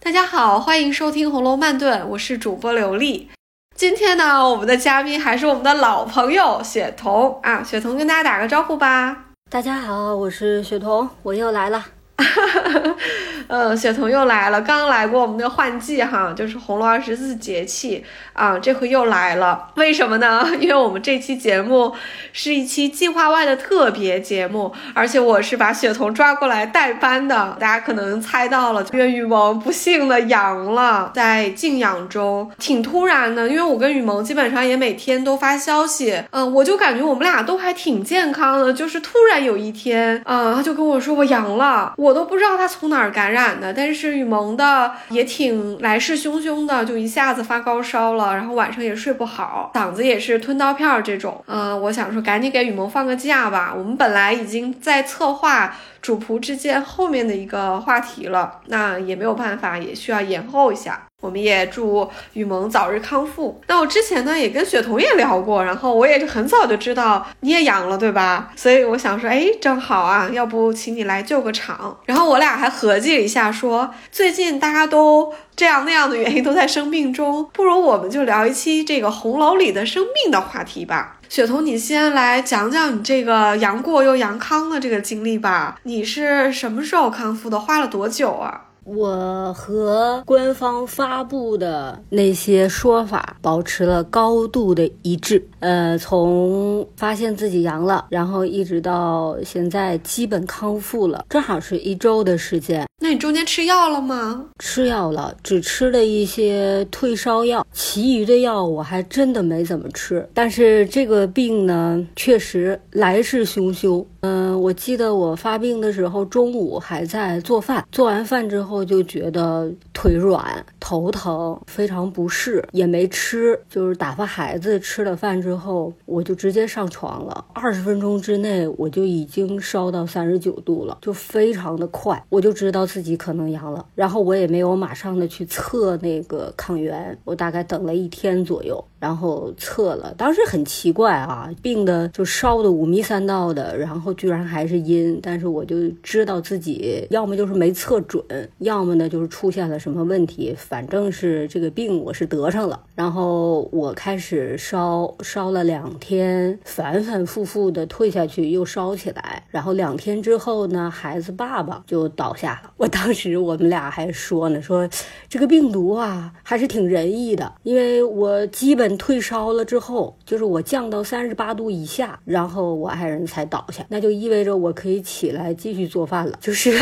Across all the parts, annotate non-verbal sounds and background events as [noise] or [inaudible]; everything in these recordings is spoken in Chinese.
大家好，欢迎收听《红楼慢炖》，我是主播刘丽。今天呢，我们的嘉宾还是我们的老朋友雪彤啊，雪彤跟大家打个招呼吧。大家好，我是雪彤，我又来了。[laughs] 嗯，雪彤又来了，刚来过我们的换季哈，就是红楼二十四节气啊，这回又来了，为什么呢？[laughs] 因为我们这期节目是一期计划外的特别节目，而且我是把雪彤抓过来代班的。大家可能猜到了，因为雨萌不幸的阳了，在静养中，挺突然的。因为我跟雨萌基本上也每天都发消息，嗯，我就感觉我们俩都还挺健康的，就是突然有一天，嗯，他就跟我说我阳了，我都不知道他从哪儿感染。感的，但是雨萌的也挺来势汹汹的，就一下子发高烧了，然后晚上也睡不好，嗓子也是吞刀片儿这种。嗯，我想说赶紧给雨萌放个假吧。我们本来已经在策划主仆之间后面的一个话题了，那也没有办法，也需要延后一下。我们也祝雨萌早日康复。那我之前呢也跟雪彤也聊过，然后我也是很早就知道你也阳了，对吧？所以我想说，哎，正好啊，要不请你来救个场。然后我俩还合计了一下，说最近大家都这样那样的原因都在生病中，不如我们就聊一期这个红楼里的生病的话题吧。雪彤，你先来讲讲你这个阳过又阳康的这个经历吧。你是什么时候康复的？花了多久啊？我和官方发布的那些说法保持了高度的一致。呃，从发现自己阳了，然后一直到现在基本康复了，正好是一周的时间。那你中间吃药了吗？吃药了，只吃了一些退烧药，其余的药我还真的没怎么吃。但是这个病呢，确实来势汹汹。嗯，我记得我发病的时候，中午还在做饭，做完饭之后我就觉得腿软、头疼，非常不适，也没吃，就是打发孩子吃了饭之后，我就直接上床了。二十分钟之内，我就已经烧到三十九度了，就非常的快，我就知道自己可能阳了。然后我也没有马上的去测那个抗原，我大概等了一天左右。然后测了，当时很奇怪啊，病的就烧的五迷三道的，然后居然还是阴，但是我就知道自己要么就是没测准，要么呢就是出现了什么问题，反正是这个病我是得上了。然后我开始烧，烧了两天，反反复复的退下去，又烧起来，然后两天之后呢，孩子爸爸就倒下了。我当时我们俩还说呢，说这个病毒啊还是挺仁义的，因为我基本。退烧了之后，就是我降到三十八度以下，然后我爱人才倒下，那就意味着我可以起来继续做饭了。就是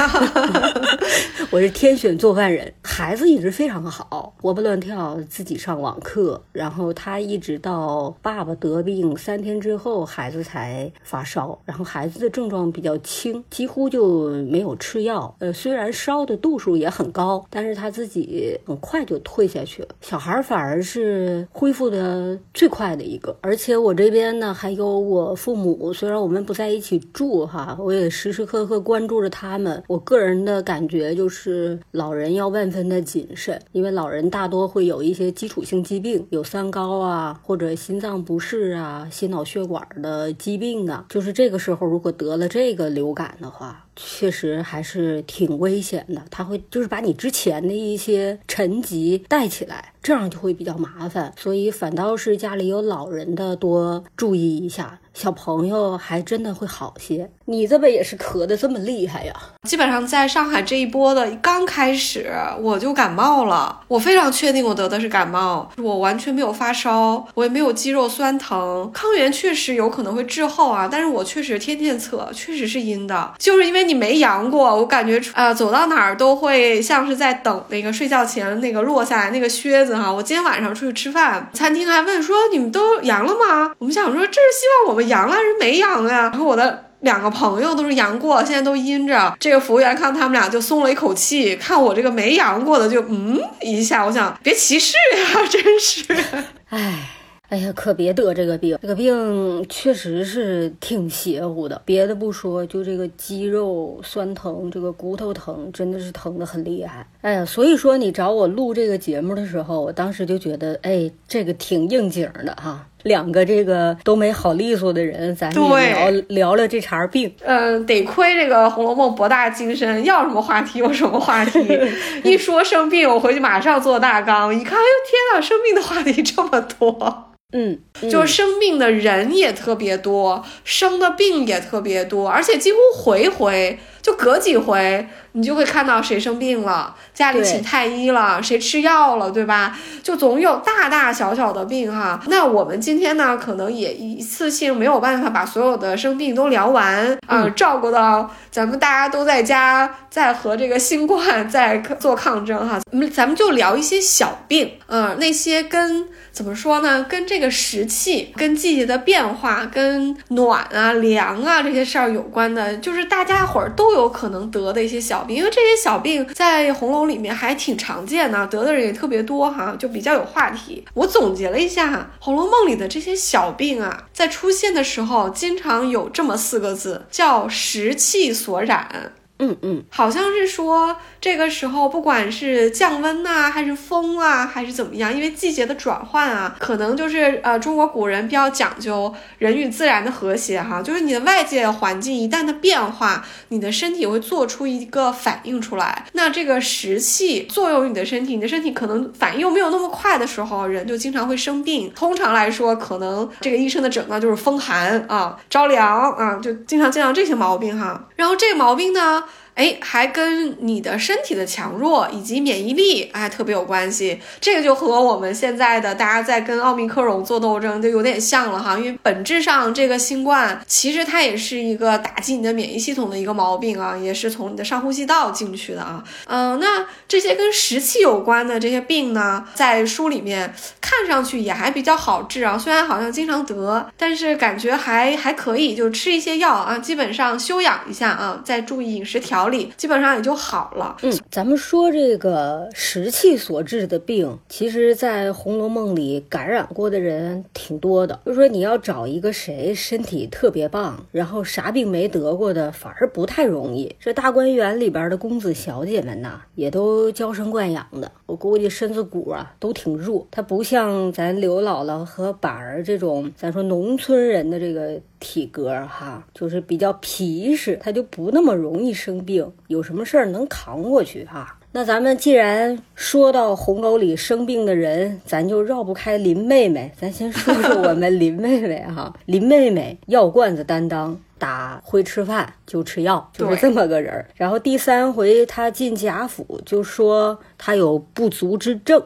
[laughs] [laughs] 我是天选做饭人，孩子一直非常好，活蹦乱跳，自己上网课，然后他一直到爸爸得病三天之后，孩子才发烧，然后孩子的症状比较轻，几乎就没有吃药。呃，虽然烧的度数也很高，但是他自己很快就退下去了。小孩反而是恢复的。呃，最快的一个，而且我这边呢还有我父母，虽然我们不在一起住哈，我也时时刻刻关注着他们。我个人的感觉就是，老人要万分的谨慎，因为老人大多会有一些基础性疾病，有三高啊，或者心脏不适啊、心脑血管的疾病啊，就是这个时候如果得了这个流感的话。确实还是挺危险的，他会就是把你之前的一些沉积带起来，这样就会比较麻烦，所以反倒是家里有老人的多注意一下。小朋友还真的会好些。你这么也是咳的这么厉害呀？基本上在上海这一波的刚开始，我就感冒了。我非常确定我得的是感冒，我完全没有发烧，我也没有肌肉酸疼。抗原确实有可能会滞后啊，但是我确实天天测，确实是阴的。就是因为你没阳过，我感觉啊，走到哪儿都会像是在等那个睡觉前那个落下来那个靴子哈。我今天晚上出去吃饭，餐厅还问说你们都阳了吗？我们想说这是希望我们。阳了还是没阳呀？然后我的两个朋友都是阳过，现在都阴着。这个服务员看他们俩就松了一口气，看我这个没阳过的就嗯一下。我想别歧视呀，[laughs] 真是，唉。哎呀，可别得这个病，这个病确实是挺邪乎的。别的不说，就这个肌肉酸疼，这个骨头疼，真的是疼得很厉害。哎呀，所以说你找我录这个节目的时候，我当时就觉得，哎，这个挺应景的哈。两个这个都没好利索的人，咱们聊聊聊这茬病。嗯，得亏这个《红楼梦》博大精深，要什么话题有什么话题。[laughs] 一说生病，我回去马上做大纲，一看，哎呦天呐，生病的话题这么多。嗯，就是生病的人也特别多，生的病也特别多，而且几乎回回就隔几回。你就会看到谁生病了，家里请太医了，谁吃药了，对吧？就总有大大小小的病哈。那我们今天呢，可能也一次性没有办法把所有的生病都聊完啊，照顾到咱们大家都在家在和这个新冠在做抗争哈。咱们就聊一些小病，嗯，那些跟怎么说呢？跟这个时气、跟季节的变化、跟暖啊、凉啊这些事儿有关的，就是大家伙儿都有可能得的一些小病。因为这些小病在红楼里面还挺常见的，得的人也特别多哈，就比较有话题。我总结了一下，《红楼梦》里的这些小病啊，在出现的时候，经常有这么四个字，叫时气所染。嗯嗯，好像是说这个时候不管是降温呐，还是风啊，还是怎么样，因为季节的转换啊，可能就是呃中国古人比较讲究人与自然的和谐哈，就是你的外界环境一旦的变化，你的身体会做出一个反应出来。那这个时气作用于你的身体，你的身体可能反应又没有那么快的时候，人就经常会生病。通常来说，可能这个医生的诊断就是风寒啊、着凉啊，就经常见到这些毛病哈。然后这个毛病呢。哎，还跟你的身体的强弱以及免疫力哎特别有关系，这个就和我们现在的大家在跟奥密克戎做斗争就有点像了哈，因为本质上这个新冠其实它也是一个打击你的免疫系统的一个毛病啊，也是从你的上呼吸道进去的啊。嗯，那这些跟湿气有关的这些病呢，在书里面看上去也还比较好治啊，虽然好像经常得，但是感觉还还可以，就吃一些药啊，基本上休养一下啊，再注意饮食调。里基本上也就好了。嗯，咱们说这个湿气所致的病，其实，在《红楼梦》里感染过的人挺多的。就说你要找一个谁身体特别棒，然后啥病没得过的，反而不太容易。这大观园里边的公子小姐们呐，也都娇生惯养的，我估计身子骨啊都挺弱。她不像咱刘姥姥和板儿这种，咱说农村人的这个。体格哈，就是比较皮实，他就不那么容易生病，有什么事儿能扛过去哈。那咱们既然说到红楼里生病的人，咱就绕不开林妹妹。咱先说说我们林妹妹哈，[laughs] 林妹妹药罐子担当，打会吃饭就吃药，就是这么个人儿。[laughs] 然后第三回他进贾府，就说他有不足之症。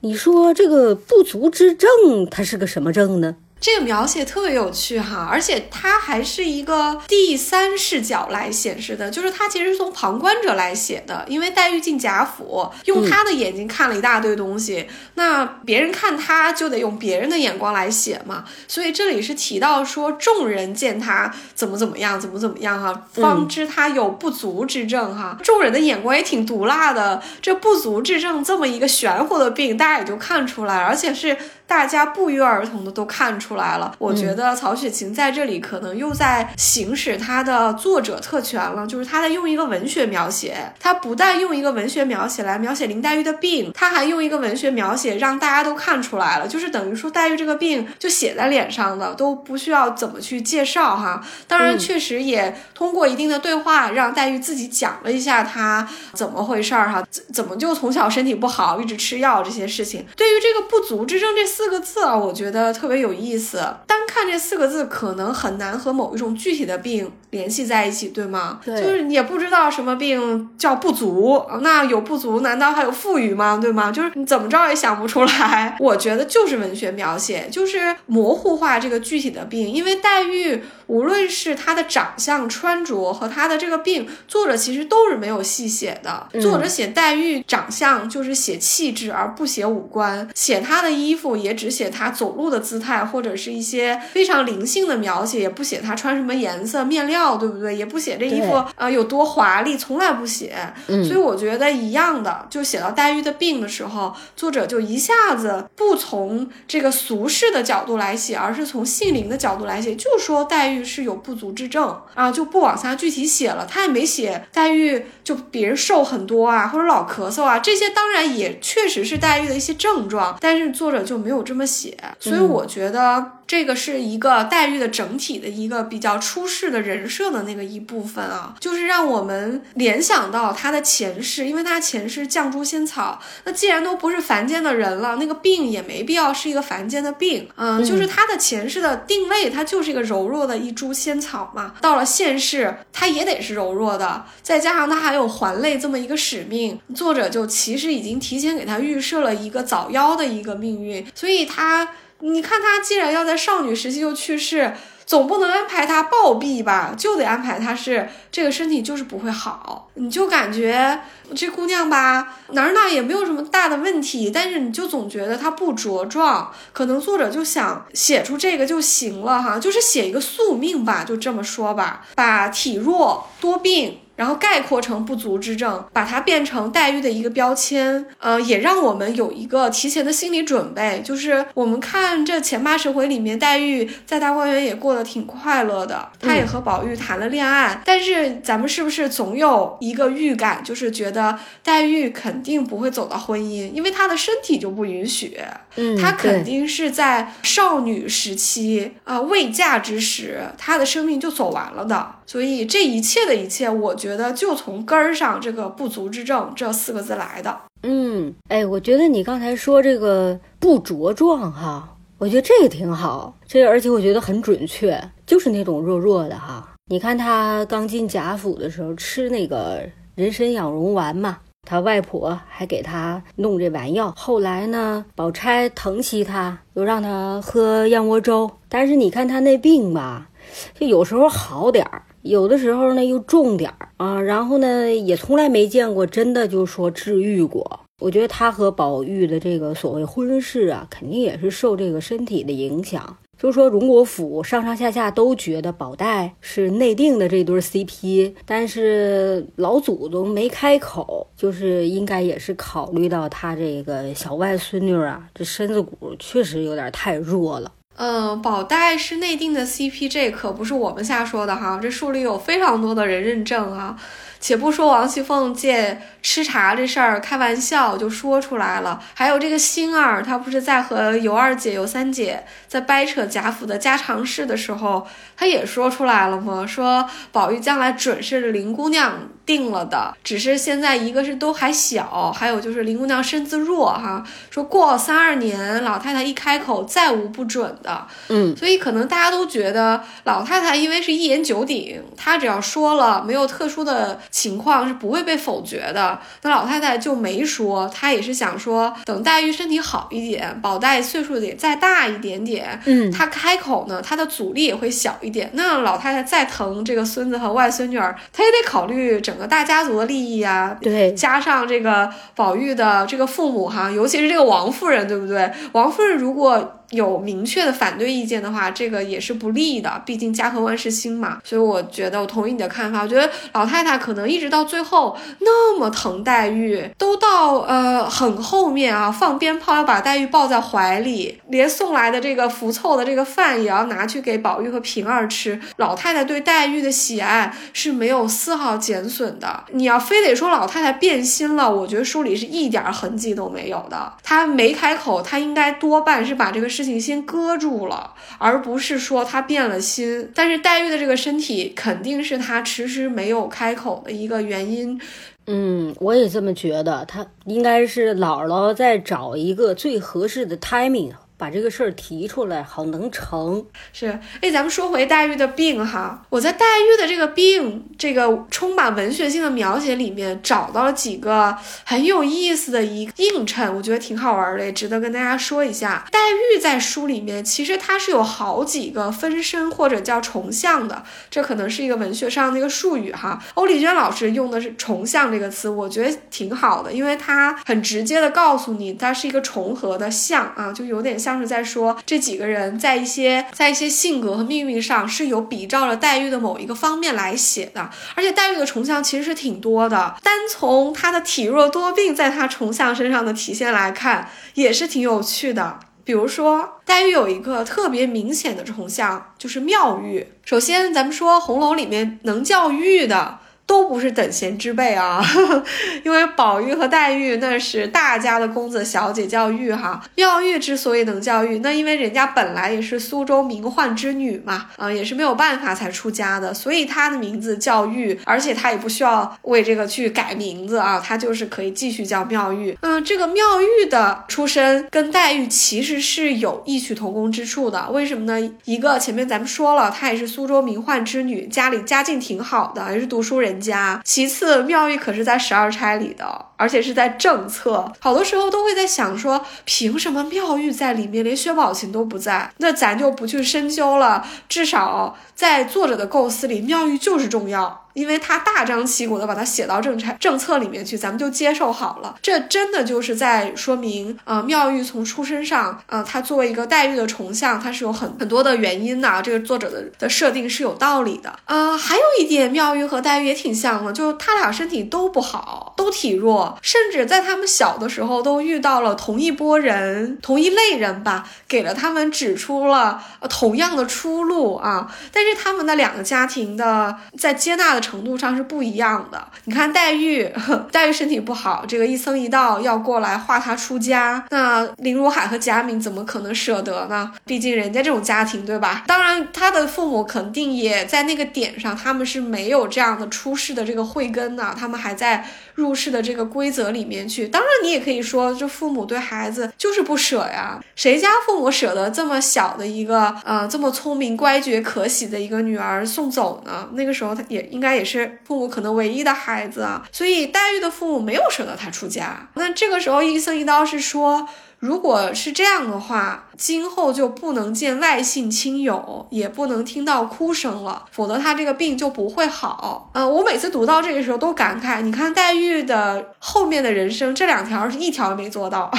你说这个不足之症，他是个什么症呢？这个描写特别有趣哈，而且它还是一个第三视角来显示的，就是它其实是从旁观者来写的。因为黛玉进贾府，用她的眼睛看了一大堆东西，那别人看她就得用别人的眼光来写嘛。所以这里是提到说，众人见她怎么怎么样，怎么怎么样哈，方知她有不足之症哈。众人的眼光也挺毒辣的，这不足之症这么一个玄乎的病，大家也就看出来，而且是。大家不约而同的都看出来了，我觉得曹雪芹在这里可能又在行使他的作者特权了，就是他在用一个文学描写，他不但用一个文学描写来描写林黛玉的病，他还用一个文学描写让大家都看出来了，就是等于说黛玉这个病就写在脸上的，都不需要怎么去介绍哈。当然，确实也通过一定的对话让黛玉自己讲了一下她怎么回事儿哈，怎怎么就从小身体不好，一直吃药这些事情。对于这个不足之症这。四个字啊，我觉得特别有意思。单看这四个字，可能很难和某一种具体的病联系在一起，对吗？对，就是也不知道什么病叫不足。那有不足，难道还有富裕吗？对吗？就是你怎么着也想不出来。我觉得就是文学描写，就是模糊化这个具体的病。因为黛玉无论是他的长相、穿着和他的这个病，作者其实都是没有细写的。作者写黛玉长相，就是写气质，而不写五官；写她的衣服也。只写她走路的姿态，或者是一些非常灵性的描写，也不写她穿什么颜色面料，对不对？也不写这衣服呃有多华丽，从来不写。所以我觉得一样的，就写到黛玉的病的时候，作者就一下子不从这个俗世的角度来写，而是从性灵的角度来写，就说黛玉是有不足之症啊，就不往下具体写了。他也没写黛玉就别人瘦很多啊，或者老咳嗽啊，这些当然也确实是黛玉的一些症状，但是作者就。没有这么写，所以我觉得这个是一个黛玉的整体的一个比较出世的人设的那个一部分啊，就是让我们联想到她的前世，因为她前世绛珠仙草，那既然都不是凡间的人了，那个病也没必要是一个凡间的病，嗯，就是她的前世的定位，她就是一个柔弱的一株仙草嘛，到了现世，她也得是柔弱的，再加上她还有还泪这么一个使命，作者就其实已经提前给她预设了一个早夭的一个命运，所以她，你看她既然要在少女时期就去世。总不能安排她暴毙吧，就得安排她是这个身体就是不会好，你就感觉这姑娘吧哪儿哪儿也没有什么大的问题，但是你就总觉得她不茁壮，可能作者就想写出这个就行了哈，就是写一个宿命吧，就这么说吧，把体弱多病。然后概括成不足之症，把它变成黛玉的一个标签，呃，也让我们有一个提前的心理准备，就是我们看这前八十回里面，黛玉在大观园也过得挺快乐的，她也和宝玉谈了恋爱，但是咱们是不是总有一个预感，就是觉得黛玉肯定不会走到婚姻，因为她的身体就不允许，嗯，她肯定是在少女时期啊未嫁之时，她的生命就走完了的，所以这一切的一切，我觉。觉得就从根儿上，这个不足之症这四个字来的。嗯，哎，我觉得你刚才说这个不茁壮哈，我觉得这个挺好，这而且我觉得很准确，就是那种弱弱的哈。你看他刚进贾府的时候吃那个人参养荣丸嘛，他外婆还给他弄这丸药。后来呢，宝钗疼惜他，又让他喝燕窝粥。但是你看他那病吧，就有时候好点儿。有的时候呢又重点儿啊，然后呢也从来没见过真的就说治愈过。我觉得他和宝玉的这个所谓婚事啊，肯定也是受这个身体的影响。就说荣国府上上下下都觉得宝黛是内定的这对 CP，但是老祖宗没开口，就是应该也是考虑到他这个小外孙女啊，这身子骨确实有点太弱了。嗯，宝黛是内定的 CP，这可不是我们瞎说的哈，这书里有非常多的人认证啊。且不说王熙凤借吃茶这事儿开玩笑就说出来了，还有这个星儿，她不是在和尤二姐、尤三姐在掰扯贾府的家常事的时候，他也说出来了吗？说宝玉将来准是林姑娘定了的，只是现在一个是都还小，还有就是林姑娘身子弱哈。说过三二年，老太太一开口再无不准的。嗯，所以可能大家都觉得老太太因为是一言九鼎，她只要说了，没有特殊的。情况是不会被否决的。那老太太就没说，她也是想说，等黛玉身体好一点，宝黛岁数得再大一点点，嗯，他开口呢，他的阻力也会小一点。那老太太再疼这个孙子和外孙女儿，她也得考虑整个大家族的利益啊。对，加上这个宝玉的这个父母哈，尤其是这个王夫人，对不对？王夫人如果。有明确的反对意见的话，这个也是不利的。毕竟家和万事兴嘛，所以我觉得我同意你的看法。我觉得老太太可能一直到最后那么疼黛玉，都到呃很后面啊，放鞭炮要把黛玉抱在怀里，连送来的这个福凑的这个饭也要拿去给宝玉和平儿吃。老太太对黛玉的喜爱是没有丝毫减损的。你要非得说老太太变心了，我觉得书里是一点痕迹都没有的。她没开口，她应该多半是把这个事。事情先搁住了，而不是说他变了心。但是黛玉的这个身体肯定是他迟迟没有开口的一个原因。嗯，我也这么觉得，他应该是姥姥在找一个最合适的 timing。把这个事儿提出来，好能成是。哎，咱们说回黛玉的病哈，我在黛玉的这个病这个充满文学性的描写里面找到了几个很有意思的一映衬，我觉得挺好玩的，也值得跟大家说一下。黛玉在书里面其实她是有好几个分身或者叫重像的，这可能是一个文学上的一个术语哈。欧丽娟老师用的是重像这个词，我觉得挺好的，因为它很直接的告诉你它是一个重合的像啊，就有点像。像是在说这几个人在一些在一些性格和命运上是有比照了黛玉的某一个方面来写的，而且黛玉的重像其实是挺多的，单从她的体弱多病在她重像身上的体现来看，也是挺有趣的。比如说，黛玉有一个特别明显的重像，就是妙玉。首先，咱们说红楼里面能叫玉的。都不是等闲之辈啊，[laughs] 因为宝玉和黛玉那是大家的公子小姐叫玉哈。妙玉之所以能叫玉，那因为人家本来也是苏州名宦之女嘛，啊，也是没有办法才出家的，所以她的名字叫玉，而且她也不需要为这个去改名字啊，她就是可以继续叫妙玉。嗯，这个妙玉的出身跟黛玉其实是有异曲同工之处的，为什么呢？一个前面咱们说了，她也是苏州名宦之女，家里家境挺好的，也是读书人。家，其次，妙玉可是在十二钗里的，而且是在正册。好多时候都会在想说，凭什么妙玉在里面，连薛宝琴都不在？那咱就不去深究了。至少在作者的构思里，妙玉就是重要。因为他大张旗鼓的把它写到政策政策里面去，咱们就接受好了。这真的就是在说明，呃，妙玉从出身上，呃，她作为一个黛玉的重像，它是有很很多的原因的。这个作者的的设定是有道理的。呃，还有一点，妙玉和黛玉也挺像的，就他俩身体都不好，都体弱，甚至在他们小的时候都遇到了同一波人、同一类人吧，给了他们指出了同样的出路啊。但是他们的两个家庭的在接纳的。程度上是不一样的。你看黛玉，黛玉身体不好，这个一僧一道要过来化她出家，那林如海和贾敏怎么可能舍得呢？毕竟人家这种家庭，对吧？当然，他的父母肯定也在那个点上，他们是没有这样的出世的这个慧根的，他们还在入世的这个规则里面去。当然，你也可以说，这父母对孩子就是不舍呀。谁家父母舍得这么小的一个，呃，这么聪明、乖觉、可喜的一个女儿送走呢？那个时候，他也应该。也是父母可能唯一的孩子啊，所以黛玉的父母没有舍得她出家。那这个时候，一僧一道是说，如果是这样的话，今后就不能见外姓亲友，也不能听到哭声了，否则他这个病就不会好。嗯，我每次读到这个时候都感慨，你看黛玉的后面的人生，这两条是一条也没做到。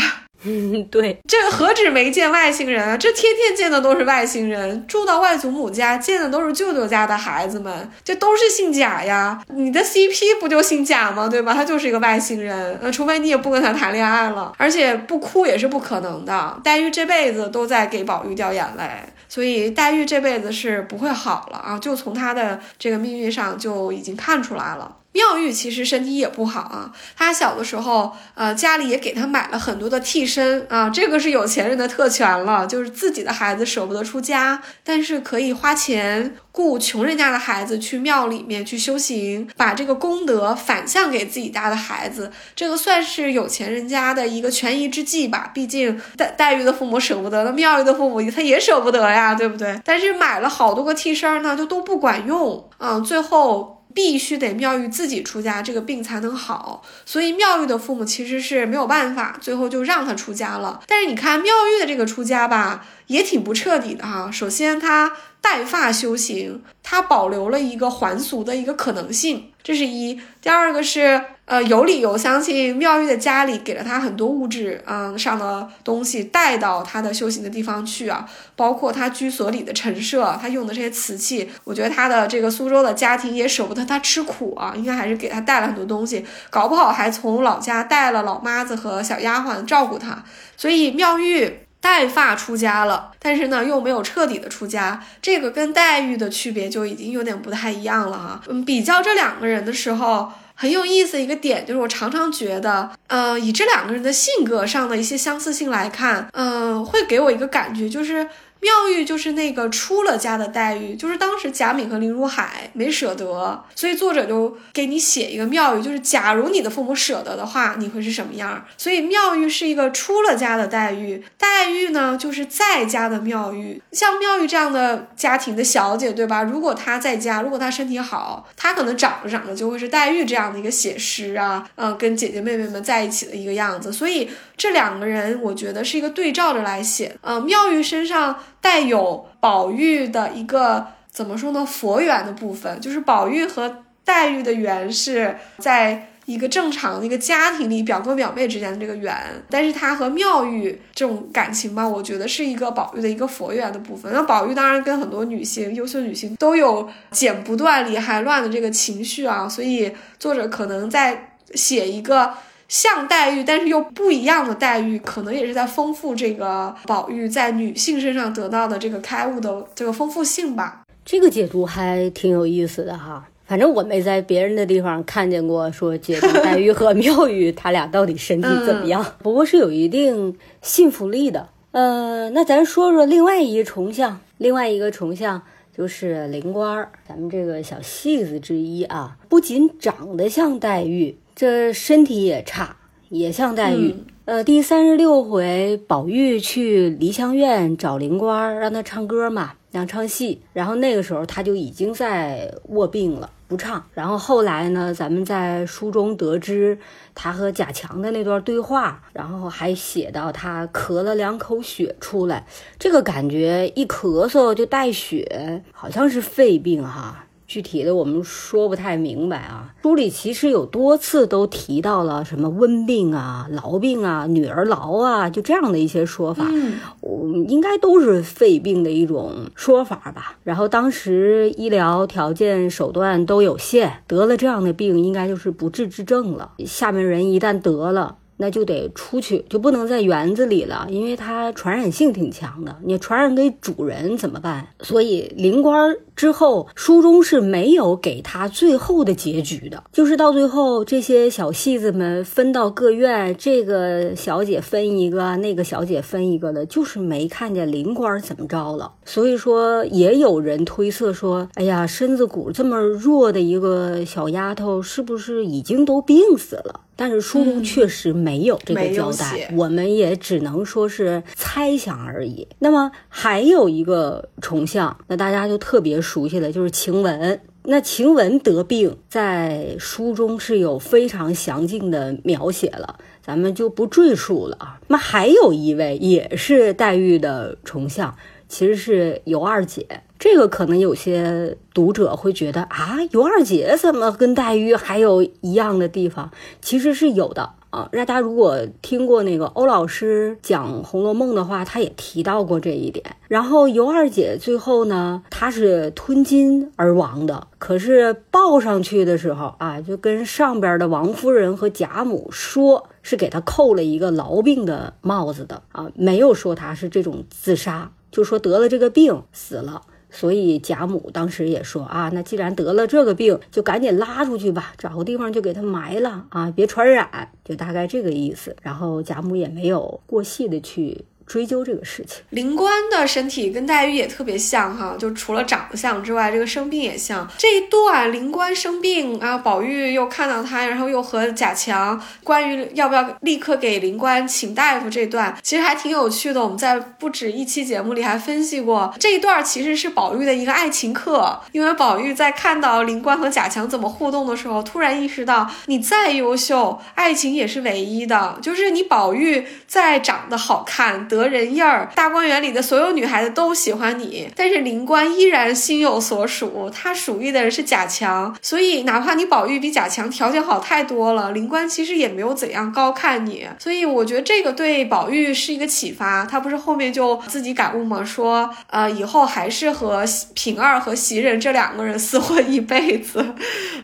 嗯，[laughs] 对，这何止没见外星人啊，这天天见的都是外星人，住到外祖母家见的都是舅舅家的孩子们，这都是姓贾呀。你的 CP 不就姓贾吗？对吧？他就是一个外星人，呃，除非你也不跟他谈恋爱了，而且不哭也是不可能的。黛玉这辈子都在给宝玉掉眼泪，所以黛玉这辈子是不会好了啊，就从她的这个命运上就已经看出来了。妙玉其实身体也不好啊，她小的时候，呃，家里也给她买了很多的替身啊，这个是有钱人的特权了，就是自己的孩子舍不得出家，但是可以花钱雇穷人家的孩子去庙里面去修行，把这个功德反向给自己家的孩子，这个算是有钱人家的一个权宜之计吧。毕竟黛黛玉的父母舍不得，那妙玉的父母他也舍不得呀，对不对？但是买了好多个替身呢，就都不管用啊，最后。必须得妙玉自己出家，这个病才能好。所以妙玉的父母其实是没有办法，最后就让她出家了。但是你看妙玉的这个出家吧，也挺不彻底的哈。首先她带发修行，她保留了一个还俗的一个可能性。这是一，第二个是，呃，有理由相信妙玉的家里给了他很多物质，嗯，上的东西带到他的修行的地方去啊，包括他居所里的陈设，他用的这些瓷器，我觉得他的这个苏州的家庭也舍不得他吃苦啊，应该还是给他带了很多东西，搞不好还从老家带了老妈子和小丫鬟照顾他，所以妙玉。带发出家了，但是呢又没有彻底的出家，这个跟黛玉的区别就已经有点不太一样了哈。嗯，比较这两个人的时候，很有意思一个点就是，我常常觉得，呃，以这两个人的性格上的一些相似性来看，嗯，会给我一个感觉就是。妙玉就是那个出了家的黛玉，就是当时贾敏和林如海没舍得，所以作者就给你写一个妙玉，就是假如你的父母舍得的话，你会是什么样？所以妙玉是一个出了家的黛玉，黛玉呢就是在家的妙玉。像妙玉这样的家庭的小姐，对吧？如果她在家，如果她身体好，她可能长着长着就会是黛玉这样的一个写实啊，嗯，跟姐姐妹妹们在一起的一个样子。所以这两个人，我觉得是一个对照着来写。呃，妙玉身上。带有宝玉的一个怎么说呢？佛缘的部分，就是宝玉和黛玉的缘是在一个正常的一个家庭里，表哥表妹之间的这个缘。但是他和妙玉这种感情吧，我觉得是一个宝玉的一个佛缘的部分。那宝玉当然跟很多女性、优秀女性都有剪不断、理还乱的这个情绪啊，所以作者可能在写一个。像黛玉，但是又不一样的黛玉，可能也是在丰富这个宝玉在女性身上得到的这个开悟的这个丰富性吧。这个解读还挺有意思的哈。反正我没在别人的地方看见过说解读黛玉和 [laughs] 妙玉他俩到底身体怎么样，不过是有一定信服力的。呃，那咱说说另外一个重像，另外一个重像就是灵官儿，咱们这个小戏子之一啊，不仅长得像黛玉，这身体也差，也像黛玉。呃，第三十六回，宝玉去梨香院找灵官儿，让他唱歌嘛，让唱戏。然后那个时候他就已经在卧病了，不唱。然后后来呢，咱们在书中得知他和贾强的那段对话，然后还写到他咳了两口血出来，这个感觉一咳嗽就带血，好像是肺病哈。具体的我们说不太明白啊。书里其实有多次都提到了什么温病啊、痨病啊、女儿痨啊，就这样的一些说法，嗯应该都是肺病的一种说法吧。然后当时医疗条件手段都有限，得了这样的病，应该就是不治之症了。下面人一旦得了。那就得出去，就不能在园子里了，因为它传染性挺强的。你传染给主人怎么办？所以灵官之后，书中是没有给他最后的结局的，就是到最后这些小戏子们分到各院，这个小姐分一个，那个小姐分一个的，就是没看见灵官怎么着了。所以说，也有人推测说，哎呀，身子骨这么弱的一个小丫头，是不是已经都病死了？但是书中确实没有这个交代，我们也只能说是猜想而已。那么还有一个重像，那大家就特别熟悉的就是晴雯。那晴雯得病，在书中是有非常详尽的描写了，咱们就不赘述了啊。那还有一位也是黛玉的重像，其实是尤二姐。这个可能有些读者会觉得啊，尤二姐怎么跟黛玉还有一样的地方？其实是有的啊。大家如果听过那个欧老师讲《红楼梦》的话，他也提到过这一点。然后尤二姐最后呢，她是吞金而亡的，可是报上去的时候啊，就跟上边的王夫人和贾母说是给她扣了一个痨病的帽子的啊，没有说她是这种自杀，就说得了这个病死了。所以贾母当时也说啊，那既然得了这个病，就赶紧拉出去吧，找个地方就给他埋了啊，别传染，就大概这个意思。然后贾母也没有过细的去。追究这个事情，灵官的身体跟黛玉也特别像哈，就除了长相之外，这个生病也像。这一段灵官生病啊，宝玉又看到他，然后又和贾强关于要不要立刻给灵官请大夫这段，其实还挺有趣的。我们在不止一期节目里还分析过这一段，其实是宝玉的一个爱情课。因为宝玉在看到灵官和贾强怎么互动的时候，突然意识到，你再优秀，爱情也是唯一的，就是你宝玉再长得好看得。人印儿，大观园里的所有女孩子都喜欢你，但是灵官依然心有所属，他属于的人是贾强，所以哪怕你宝玉比贾强条件好太多了，灵官其实也没有怎样高看你，所以我觉得这个对宝玉是一个启发，他不是后面就自己感悟吗？说呃以后还是和平儿和袭人这两个人厮混一辈子，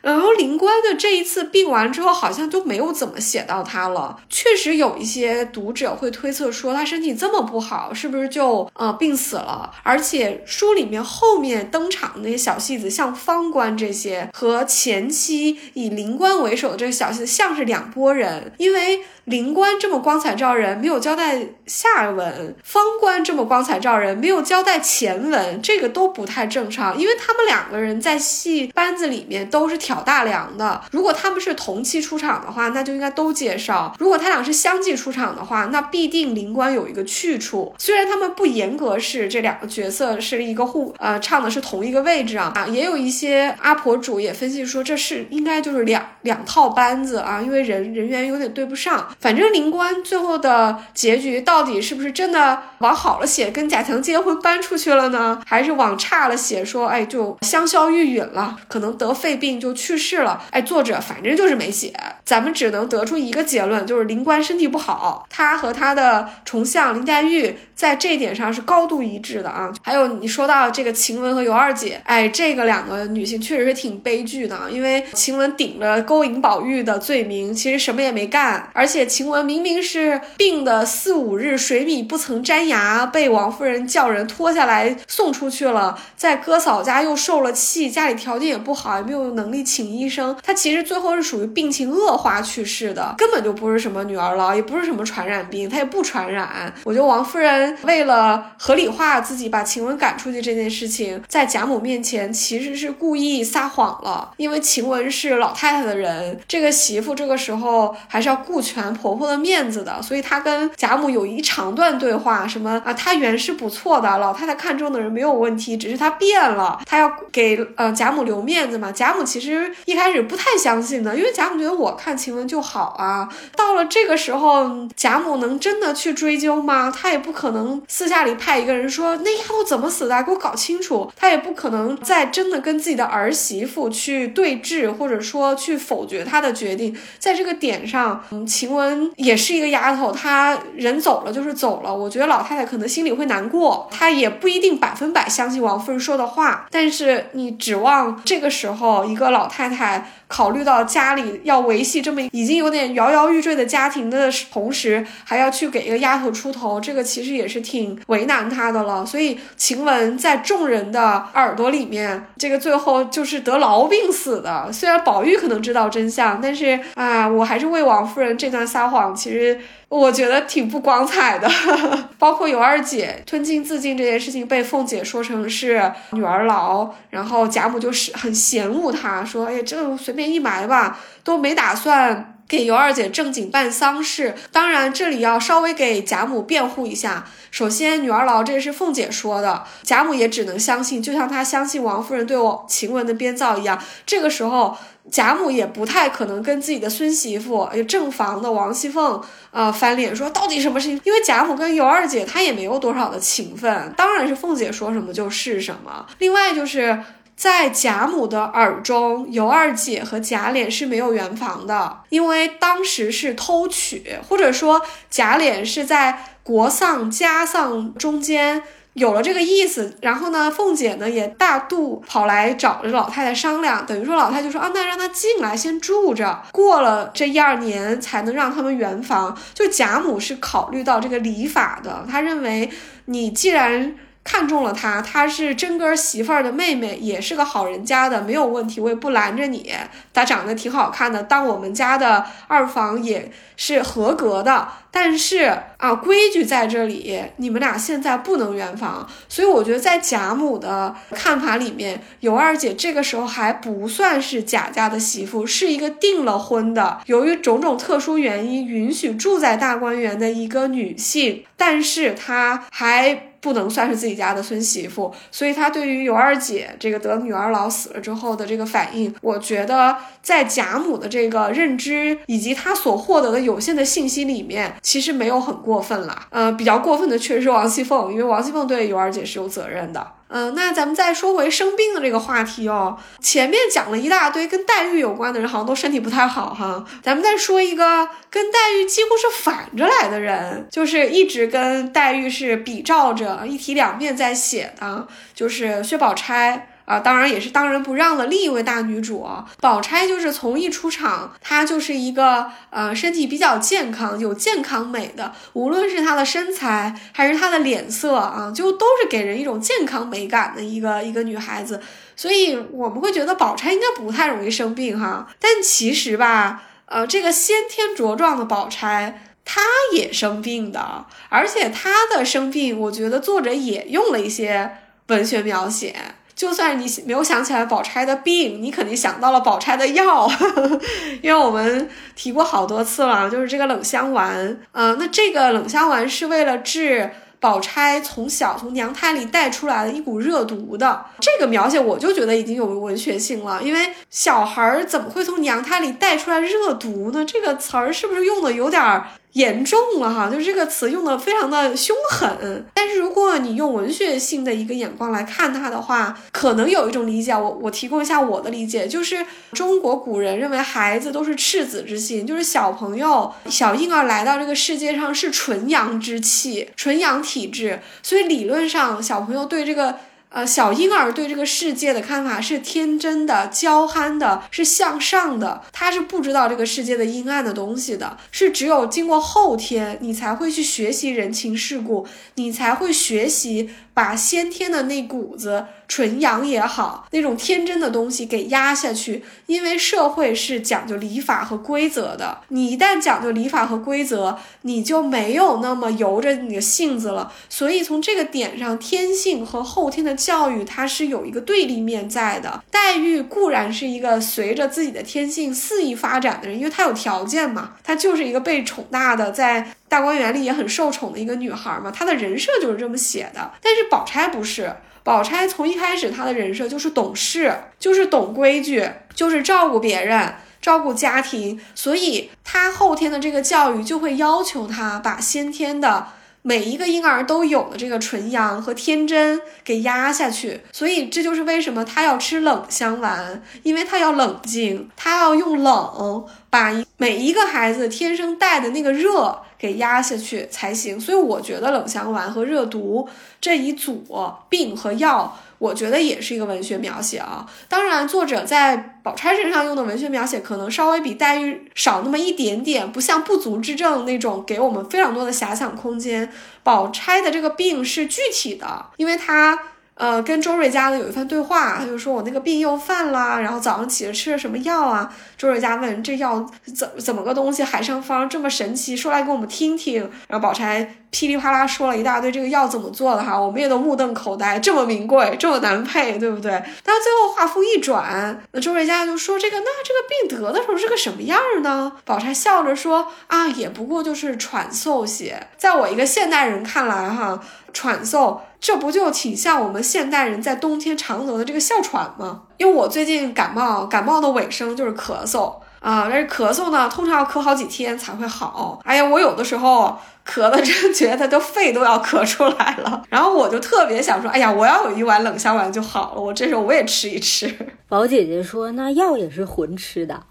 然后灵官的这一次病完之后，好像就没有怎么写到他了，确实有一些读者会推测说他身体这。这么不好，是不是就呃病死了？而且书里面后面登场那些小戏子，像方官这些，和前期以灵官为首的这个小戏子，像是两拨人，因为。灵官这么光彩照人，没有交代下文；方官这么光彩照人，没有交代前文，这个都不太正常。因为他们两个人在戏班子里面都是挑大梁的。如果他们是同期出场的话，那就应该都介绍；如果他俩是相继出场的话，那必定灵官有一个去处。虽然他们不严格是这两个角色是一个互呃唱的是同一个位置啊啊，也有一些阿婆主也分析说这是应该就是两两套班子啊，因为人人员有点对不上。反正灵官最后的结局到底是不是真的往好了写，跟贾强结婚搬出去了呢？还是往差了写，说哎就香消玉殒了，可能得肺病就去世了？哎，作者反正就是没写，咱们只能得出一个结论，就是灵官身体不好，他和他的重像林黛玉在这一点上是高度一致的啊。还有你说到这个晴雯和尤二姐，哎，这个两个女性确实是挺悲剧的，因为晴雯顶着勾引宝玉的罪名，其实什么也没干，而且晴雯明明是病的四五日，水米不曾沾牙，被王夫人叫人拖下来送出去了，在哥嫂家又受了气，家里条件也不好，也没有能力请医生，她其实最后是属于病情恶化去世的，根本就不是什么女儿痨，也不是什么传染病，她也不传染。我觉得王夫人为了合理化自己把晴雯赶出去这件事情，在贾母面前其实是故意撒谎了，因为晴雯是老太太的人，这个媳妇这个时候还是要顾全婆婆的面子的，所以她跟贾母有一长段对话，什么啊，她原是不错的，老太太看中的人没有问题，只是她变了，她要给呃贾母留面子嘛。贾母其实一开始不太相信的，因为贾母觉得我看晴雯就好啊。到了这个时候，贾母能真的去追究吗？她也不可能私下里派一个人说那丫头怎么死的，给我搞清楚。她也不可能再真的跟自己的儿媳妇去对峙，或者说去否决她的决定。在这个点上，嗯，晴雯也是一个丫头，她人走了就是走了。我觉得老太太可能心里会难过，她也不一定百分百相信王夫人说的话。但是你指望这个时候一个老太太？考虑到家里要维系这么已经有点摇摇欲坠的家庭的同时，还要去给一个丫头出头，这个其实也是挺为难她的了。所以晴雯在众人的耳朵里面，这个最后就是得痨病死的。虽然宝玉可能知道真相，但是啊，我还是为王夫人这段撒谎，其实。我觉得挺不光彩的，[laughs] 包括尤二姐吞金自尽这件事情被凤姐说成是女儿痨，然后贾母就是很嫌恶她，说：“哎，这随便一埋吧，都没打算给尤二姐正经办丧事。”当然，这里要稍微给贾母辩护一下。首先，女儿痨这是凤姐说的，贾母也只能相信，就像她相信王夫人对我晴雯的编造一样。这个时候。贾母也不太可能跟自己的孙媳妇，正房的王熙凤，呃，翻脸说到底什么事情？因为贾母跟尤二姐她也没有多少的情分，当然是凤姐说什么就是什么。另外就是在贾母的耳中，尤二姐和贾琏是没有圆房的，因为当时是偷娶，或者说贾琏是在国丧家丧中间。有了这个意思，然后呢，凤姐呢也大度跑来找着老太太商量，等于说老太太就说啊，那让她进来先住着，过了这一二年才能让他们圆房。就贾母是考虑到这个礼法的，她认为你既然。看中了她，她是真哥媳妇儿的妹妹，也是个好人家的，没有问题，我也不拦着你。她长得挺好看的，当我们家的二房也是合格的。但是啊，规矩在这里，你们俩现在不能圆房。所以我觉得在贾母的看法里面，尤二姐这个时候还不算是贾家的媳妇，是一个订了婚的，由于种种特殊原因允许住在大观园的一个女性，但是她还。不能算是自己家的孙媳妇，所以他对于尤二姐这个得女儿痨死了之后的这个反应，我觉得在贾母的这个认知以及她所获得的有限的信息里面，其实没有很过分了。呃，比较过分的确实是王熙凤，因为王熙凤对尤二姐是有责任的。嗯，那咱们再说回生病的这个话题哦。前面讲了一大堆跟黛玉有关的人，好像都身体不太好哈。咱们再说一个跟黛玉几乎是反着来的人，就是一直跟黛玉是比照着一体两面在写的，就是薛宝钗。啊，当然也是当仁不让的另一位大女主，宝钗就是从一出场，她就是一个呃身体比较健康、有健康美的，无论是她的身材还是她的脸色啊，就都是给人一种健康美感的一个一个女孩子，所以我们会觉得宝钗应该不太容易生病哈。但其实吧，呃，这个先天茁壮的宝钗，她也生病的，而且她的生病，我觉得作者也用了一些文学描写。就算你没有想起来宝钗的病，你肯定想到了宝钗的药，[laughs] 因为我们提过好多次了，就是这个冷香丸。呃，那这个冷香丸是为了治宝钗从小从娘胎里带出来的一股热毒的。这个描写我就觉得已经有文学性了，因为小孩儿怎么会从娘胎里带出来热毒呢？这个词儿是不是用的有点儿严重了哈，就是这个词用的非常的凶狠。但是如果你用文学性的一个眼光来看它的话，可能有一种理解。我我提供一下我的理解，就是中国古人认为孩子都是赤子之心，就是小朋友小婴儿来到这个世界上是纯阳之气、纯阳体质，所以理论上小朋友对这个。呃，小婴儿对这个世界的看法是天真的、娇憨的，是向上的。他是不知道这个世界的阴暗的东西的，是只有经过后天，你才会去学习人情世故，你才会学习把先天的那股子。纯阳也好，那种天真的东西给压下去，因为社会是讲究礼法和规则的。你一旦讲究礼法和规则，你就没有那么由着你的性子了。所以从这个点上，天性和后天的教育它是有一个对立面在的。黛玉固然是一个随着自己的天性肆意发展的人，因为她有条件嘛，她就是一个被宠大的，在大观园里也很受宠的一个女孩嘛，她的人设就是这么写的。但是宝钗不是。宝钗从一开始，她的人设就是懂事，就是懂规矩，就是照顾别人，照顾家庭，所以她后天的这个教育就会要求她把先天的每一个婴儿都有的这个纯阳和天真给压下去。所以这就是为什么她要吃冷香丸，因为她要冷静，她要用冷把每一个孩子天生带的那个热。给压下去才行，所以我觉得冷香丸和热毒这一组病和药，我觉得也是一个文学描写啊。当然，作者在宝钗身上用的文学描写可能稍微比黛玉少那么一点点，不像不足之症那种给我们非常多的遐想空间。宝钗的这个病是具体的，因为她。呃，跟周瑞家的有一番对话，他就说我那个病又犯了，然后早上起来吃了什么药啊？周瑞家问这药怎怎么个东西？海上方这么神奇，说来给我们听听。然后宝钗噼里啪啦说了一大堆这个药怎么做的哈，我们也都目瞪口呆，这么名贵，这么难配，对不对？但最后话锋一转，那周瑞家就说这个那这个病得的时候是个什么样呢？宝钗笑着说啊，也不过就是喘嗽些，在我一个现代人看来哈。喘嗽，这不就挺像我们现代人在冬天常得的这个哮喘吗？因为我最近感冒，感冒的尾声就是咳嗽啊。但是咳嗽呢，通常要咳好几天才会好。哎呀，我有的时候。咳的真觉得都肺都要咳出来了，然后我就特别想说，哎呀，我要有一碗冷香丸就好了，我这时候我也吃一吃。[laughs] 宝姐姐说，那药也是混吃的，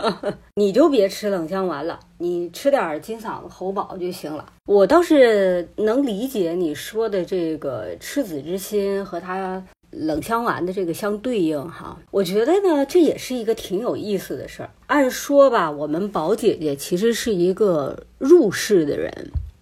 [laughs] 你就别吃冷香丸了，你吃点金嗓子喉宝就行了。我倒是能理解你说的这个赤子之心和他。冷香丸的这个相对应哈，我觉得呢，这也是一个挺有意思的事儿。按说吧，我们宝姐姐其实是一个入世的人，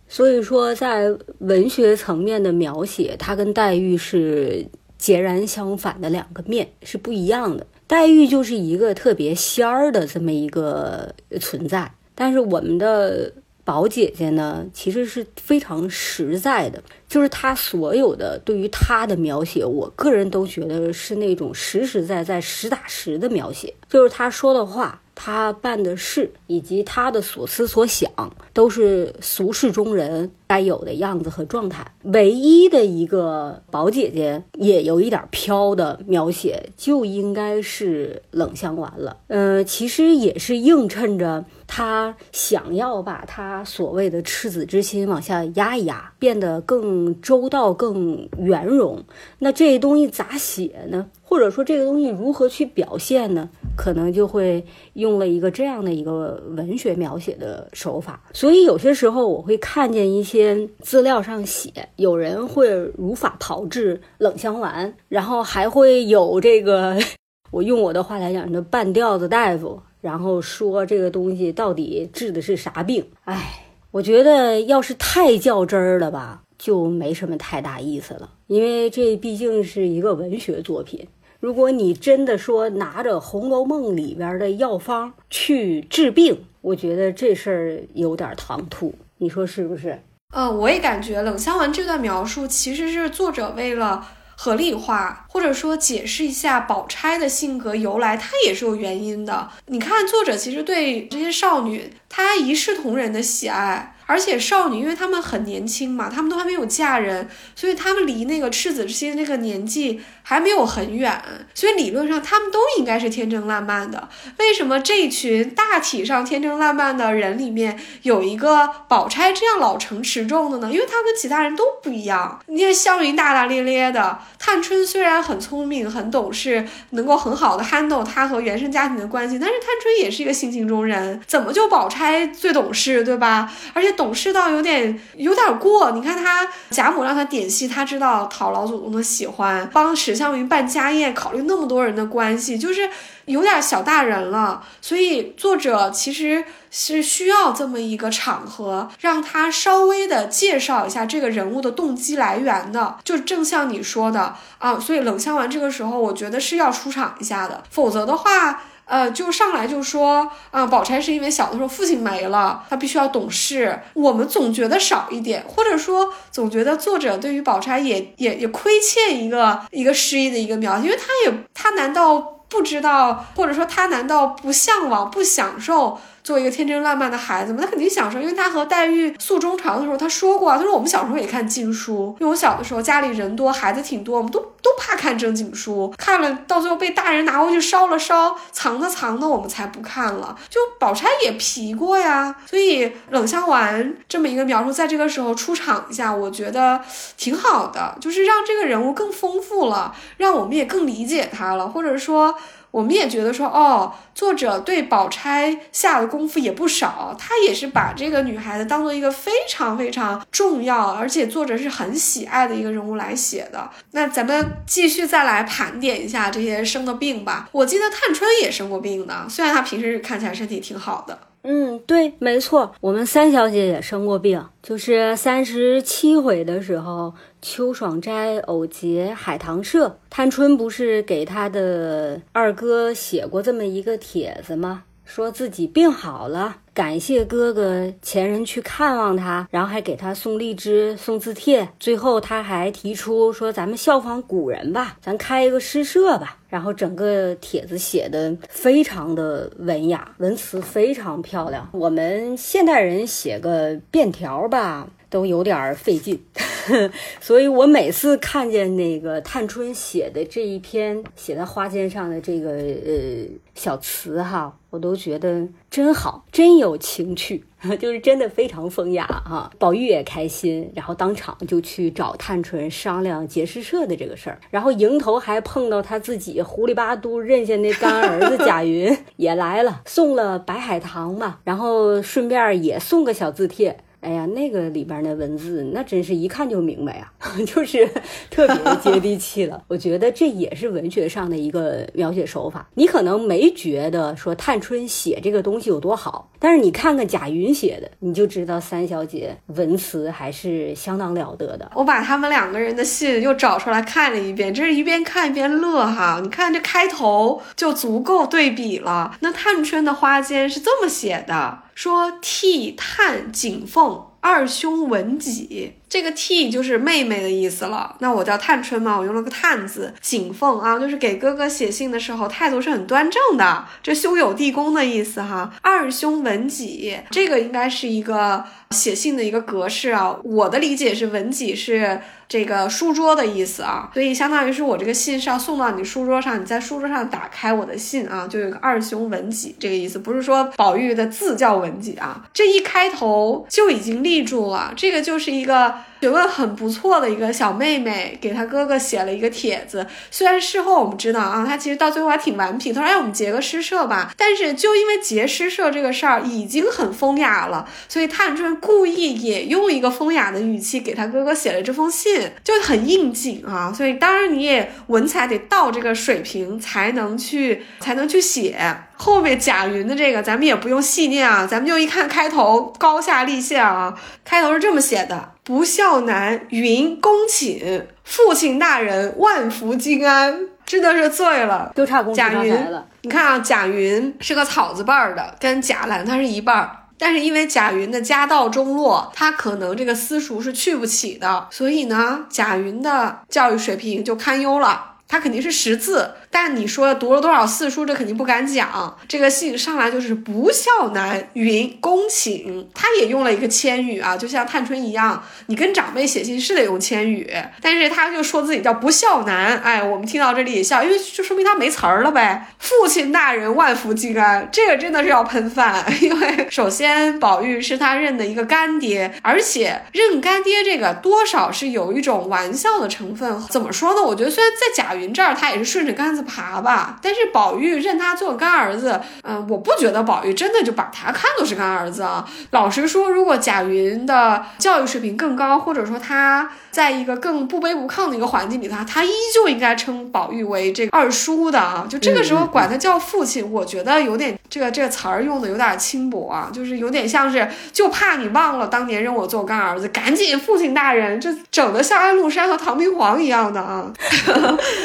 所以说在文学层面的描写，她跟黛玉是截然相反的两个面，是不一样的。黛玉就是一个特别仙儿的这么一个存在，但是我们的。宝姐姐呢，其实是非常实在的，就是她所有的对于她的描写，我个人都觉得是那种实实在在、实打实的描写，就是她说的话。他办的事以及他的所思所想，都是俗世中人该有的样子和状态。唯一的一个宝姐姐也有一点飘的描写，就应该是冷香丸了。嗯，其实也是映衬着他想要把他所谓的赤子之心往下压一压，变得更周到、更圆融。那这东西咋写呢？或者说这个东西如何去表现呢？可能就会用了一个这样的一个文学描写的手法。所以有些时候我会看见一些资料上写，有人会如法炮制冷香丸，然后还会有这个，[laughs] 我用我的话来讲，这半吊子大夫，然后说这个东西到底治的是啥病？哎，我觉得要是太较真儿了吧，就没什么太大意思了，因为这毕竟是一个文学作品。如果你真的说拿着《红楼梦》里边的药方去治病，我觉得这事儿有点唐突，你说是不是？呃，我也感觉冷香丸这段描述其实是作者为了合理化，或者说解释一下宝钗的性格由来，它也是有原因的。你看，作者其实对这些少女，她一视同仁的喜爱。而且少女，因为她们很年轻嘛，她们都还没有嫁人，所以她们离那个赤子之心那个年纪还没有很远，所以理论上她们都应该是天真烂漫的。为什么这群大体上天真烂漫的人里面有一个宝钗这样老成持重的呢？因为她跟其他人都不一样。你看湘云大大咧咧的，探春虽然很聪明很懂事，能够很好的 handle 她和原生家庭的关系，但是探春也是一个性情中人，怎么就宝钗最懂事，对吧？而且懂事到有点有点过。你看她贾母让她点戏，她知道讨老祖宗的喜欢，帮史湘云办家宴，考虑那么多人的关系，就是有点小大人了。所以作者其实是需要这么一个场合，让他稍微的介绍一下这个人物的动机来源的。就正像你说的啊，所以冷香丸这个时候，我觉得是要出场一下的，否则的话。呃，就上来就说啊，宝钗是因为小的时候父亲没了，她必须要懂事。我们总觉得少一点，或者说总觉得作者对于宝钗也也也亏欠一个一个诗意的一个描写，因为她也她难道不知道，或者说她难道不向往不享受？做一个天真烂漫的孩子嘛，他肯定享受，因为他和黛玉诉衷肠的时候，他说过啊，他说我们小时候也看禁书，因为我小的时候家里人多，孩子挺多，我们都都怕看正经书，看了到最后被大人拿回去烧了烧，藏着藏着，我们才不看了。就宝钗也皮过呀，所以冷香丸这么一个描述，在这个时候出场一下，我觉得挺好的，就是让这个人物更丰富了，让我们也更理解他了，或者说。我们也觉得说，哦，作者对宝钗下的功夫也不少，他也是把这个女孩子当做一个非常非常重要，而且作者是很喜爱的一个人物来写的。那咱们继续再来盘点一下这些生的病吧。我记得探春也生过病的，虽然她平时看起来身体挺好的。嗯，对，没错，我们三小姐也生过病，就是三十七回的时候，秋爽斋偶结海棠社，探春不是给他的二哥写过这么一个帖子吗？说自己病好了，感谢哥哥前人去看望他，然后还给他送荔枝、送字帖。最后他还提出说：“咱们效仿古人吧，咱开一个诗社吧。”然后整个帖子写的非常的文雅，文词非常漂亮。我们现代人写个便条吧。都有点费劲，[laughs] 所以我每次看见那个探春写的这一篇写在花笺上的这个呃小词哈，我都觉得真好，真有情趣，[laughs] 就是真的非常风雅哈。宝玉也开心，然后当场就去找探春商量结诗社的这个事儿，然后迎头还碰到他自己糊里八都认下那干儿子贾云 [laughs] 也来了，送了白海棠嘛，然后顺便也送个小字帖。哎呀，那个里边的文字，那真是一看就明白啊，[laughs] 就是特别接地气了。我觉得这也是文学上的一个描写手法。你可能没觉得说探春写这个东西有多好，但是你看看贾云写的，你就知道三小姐文词还是相当了得的。我把他们两个人的信又找出来看了一遍，这是一边看一边乐哈。你看这开头就足够对比了。那探春的花笺是这么写的。说替探景凤二兄闻己，这个替就是妹妹的意思了。那我叫探春嘛，我用了个探字。景凤啊，就是给哥哥写信的时候态度是很端正的，这兄友弟恭的意思哈。二兄文己，这个应该是一个写信的一个格式啊。我的理解是文己是。这个书桌的意思啊，所以相当于是我这个信是要送到你书桌上，你在书桌上打开我的信啊，就有个二兄文己这个意思，不是说宝玉的字叫文己啊，这一开头就已经立住了，这个就是一个。学问很不错的一个小妹妹，给她哥哥写了一个帖子。虽然事后我们知道啊，她其实到最后还挺顽皮。她说：“哎，我们结个诗社吧。”但是就因为结诗社这个事儿已经很风雅了，所以探春故意也用一个风雅的语气给她哥哥写了这封信，就很应景啊。所以当然你也文采得到这个水平才能去才能去写后面贾云的这个，咱们也不用细念啊，咱们就一看开头高下立现啊。开头是这么写的。不孝男云恭请父亲大人万福金安，真的是醉了，就差贾云了。你看啊，贾云是个草字辈儿的，跟贾兰他是一辈儿，但是因为贾云的家道中落，他可能这个私塾是去不起的，所以呢，贾云的教育水平就堪忧了。他肯定是识字。但你说读了多少四书，这肯定不敢讲。这个信上来就是不孝男云恭请，他也用了一个谦语啊，就像探春一样，你跟长辈写信是得用谦语，但是他就说自己叫不孝男。哎，我们听到这里也笑，因为就说明他没词儿了呗。父亲大人万福金安，这个真的是要喷饭，[laughs] 因为首先宝玉是他认的一个干爹，而且认干爹这个多少是有一种玩笑的成分。怎么说呢？我觉得虽然在贾云这儿他也是顺着杆子爬吧，但是宝玉认他做干儿子，嗯，我不觉得宝玉真的就把他看作是干儿子啊。老实说，如果贾云的教育水平更高，或者说他。在一个更不卑不亢的一个环境里，他他依旧应该称宝玉为这个二叔的啊。就这个时候管他叫父亲，我觉得有点这个这个词儿用的有点轻薄啊，就是有点像是就怕你忘了当年认我做干儿子，赶紧父亲大人，这整的像安禄山和唐明皇一样的啊。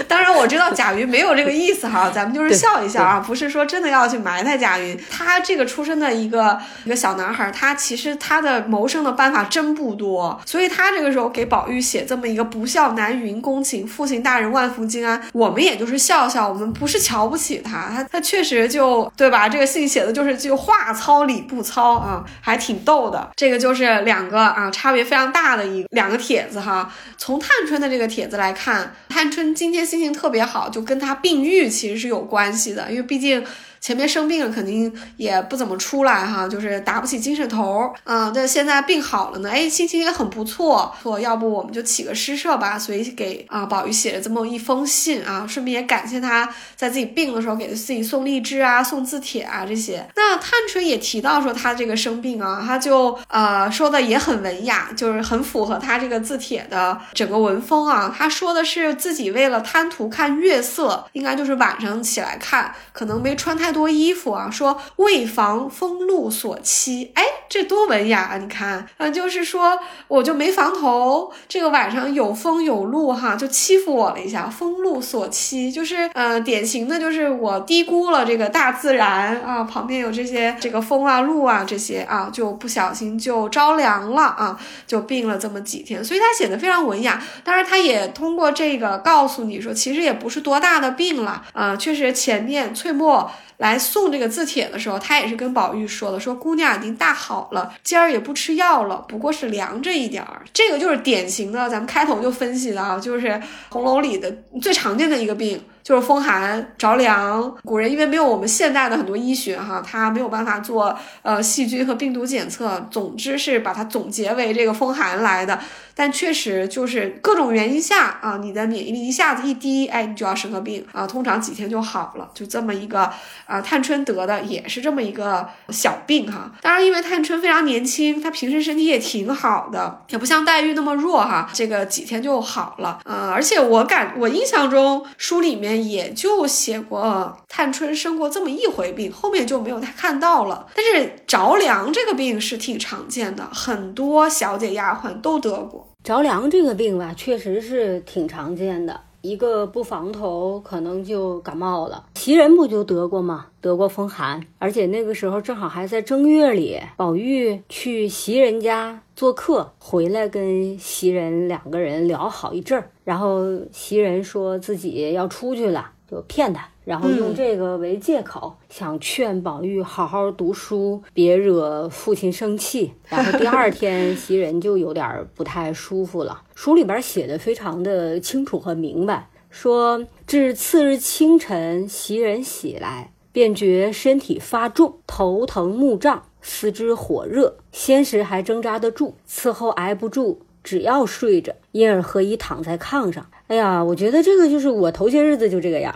当然我知道贾云没有这个意思哈，咱们就是笑一笑啊，不是说真的要去埋汰贾云。他这个出身的一个一个小男孩，他其实他的谋生的办法真不多，所以他这个时候给宝玉。写这么一个不孝男云公请父亲大人万福金安，我们也就是笑笑，我们不是瞧不起他，他他确实就对吧？这个信写的就是就话糙理不糙啊，还挺逗的。这个就是两个啊差别非常大的一两个帖子哈。从探春的这个帖子来看，探春今天心情特别好，就跟他病愈其实是有关系的，因为毕竟。前面生病了，肯定也不怎么出来哈，就是打不起精神头啊。但现在病好了呢，哎，心情也很不错。错，要不我们就起个诗社吧。所以给啊宝玉写了这么一封信啊，顺便也感谢他在自己病的时候给自己送荔枝啊、送字帖啊这些。那探春也提到说他这个生病啊，他就呃说的也很文雅，就是很符合他这个字帖的整个文风啊。他说的是自己为了贪图看月色，应该就是晚上起来看，可能没穿太。多衣服啊，说为防风露所欺，哎，这多文雅啊！你看，嗯，就是说我就没防头，这个晚上有风有露哈，就欺负我了一下。风露所欺，就是呃，典型的就是我低估了这个大自然啊，旁边有这些这个风啊、露啊这些啊，就不小心就着凉了啊，就病了这么几天。所以他显得非常文雅，当然他也通过这个告诉你说，其实也不是多大的病了啊，确实前面翠墨。来送这个字帖的时候，他也是跟宝玉说的，说姑娘已经大好了，今儿也不吃药了，不过是凉着一点儿。这个就是典型的，咱们开头就分析的啊，就是红楼里的最常见的一个病。就是风寒着凉，古人因为没有我们现代的很多医学哈，他没有办法做呃细菌和病毒检测，总之是把它总结为这个风寒来的。但确实就是各种原因下啊，你的免疫力一下子一低，哎，你就要生个病啊，通常几天就好了，就这么一个啊。探春得的也是这么一个小病哈。当然，因为探春非常年轻，她平时身体也挺好的，也不像黛玉那么弱哈，这个几天就好了啊。而且我感我印象中书里面。也就写过探春生过这么一回病，后面就没有太看到了。但是着凉这个病是挺常见的，很多小姐丫鬟都得过着凉这个病吧，确实是挺常见的。一个不防头，可能就感冒了。袭人不就得过吗？得过风寒，而且那个时候正好还在正月里，宝玉去袭人家做客，回来跟袭人两个人聊好一阵儿，然后袭人说自己要出去了，就骗他。然后用这个为借口，想劝宝玉好好读书，别惹父亲生气。[laughs] 然后第二天，袭人就有点不太舒服了。书里边写的非常的清楚和明白，说至次日清晨，袭人起来，便觉身体发重，头疼目胀，四肢火热，先时还挣扎得住，此后挨不住，只要睡着，因而何以躺在炕上。哎呀，我觉得这个就是我头些日子就这个样，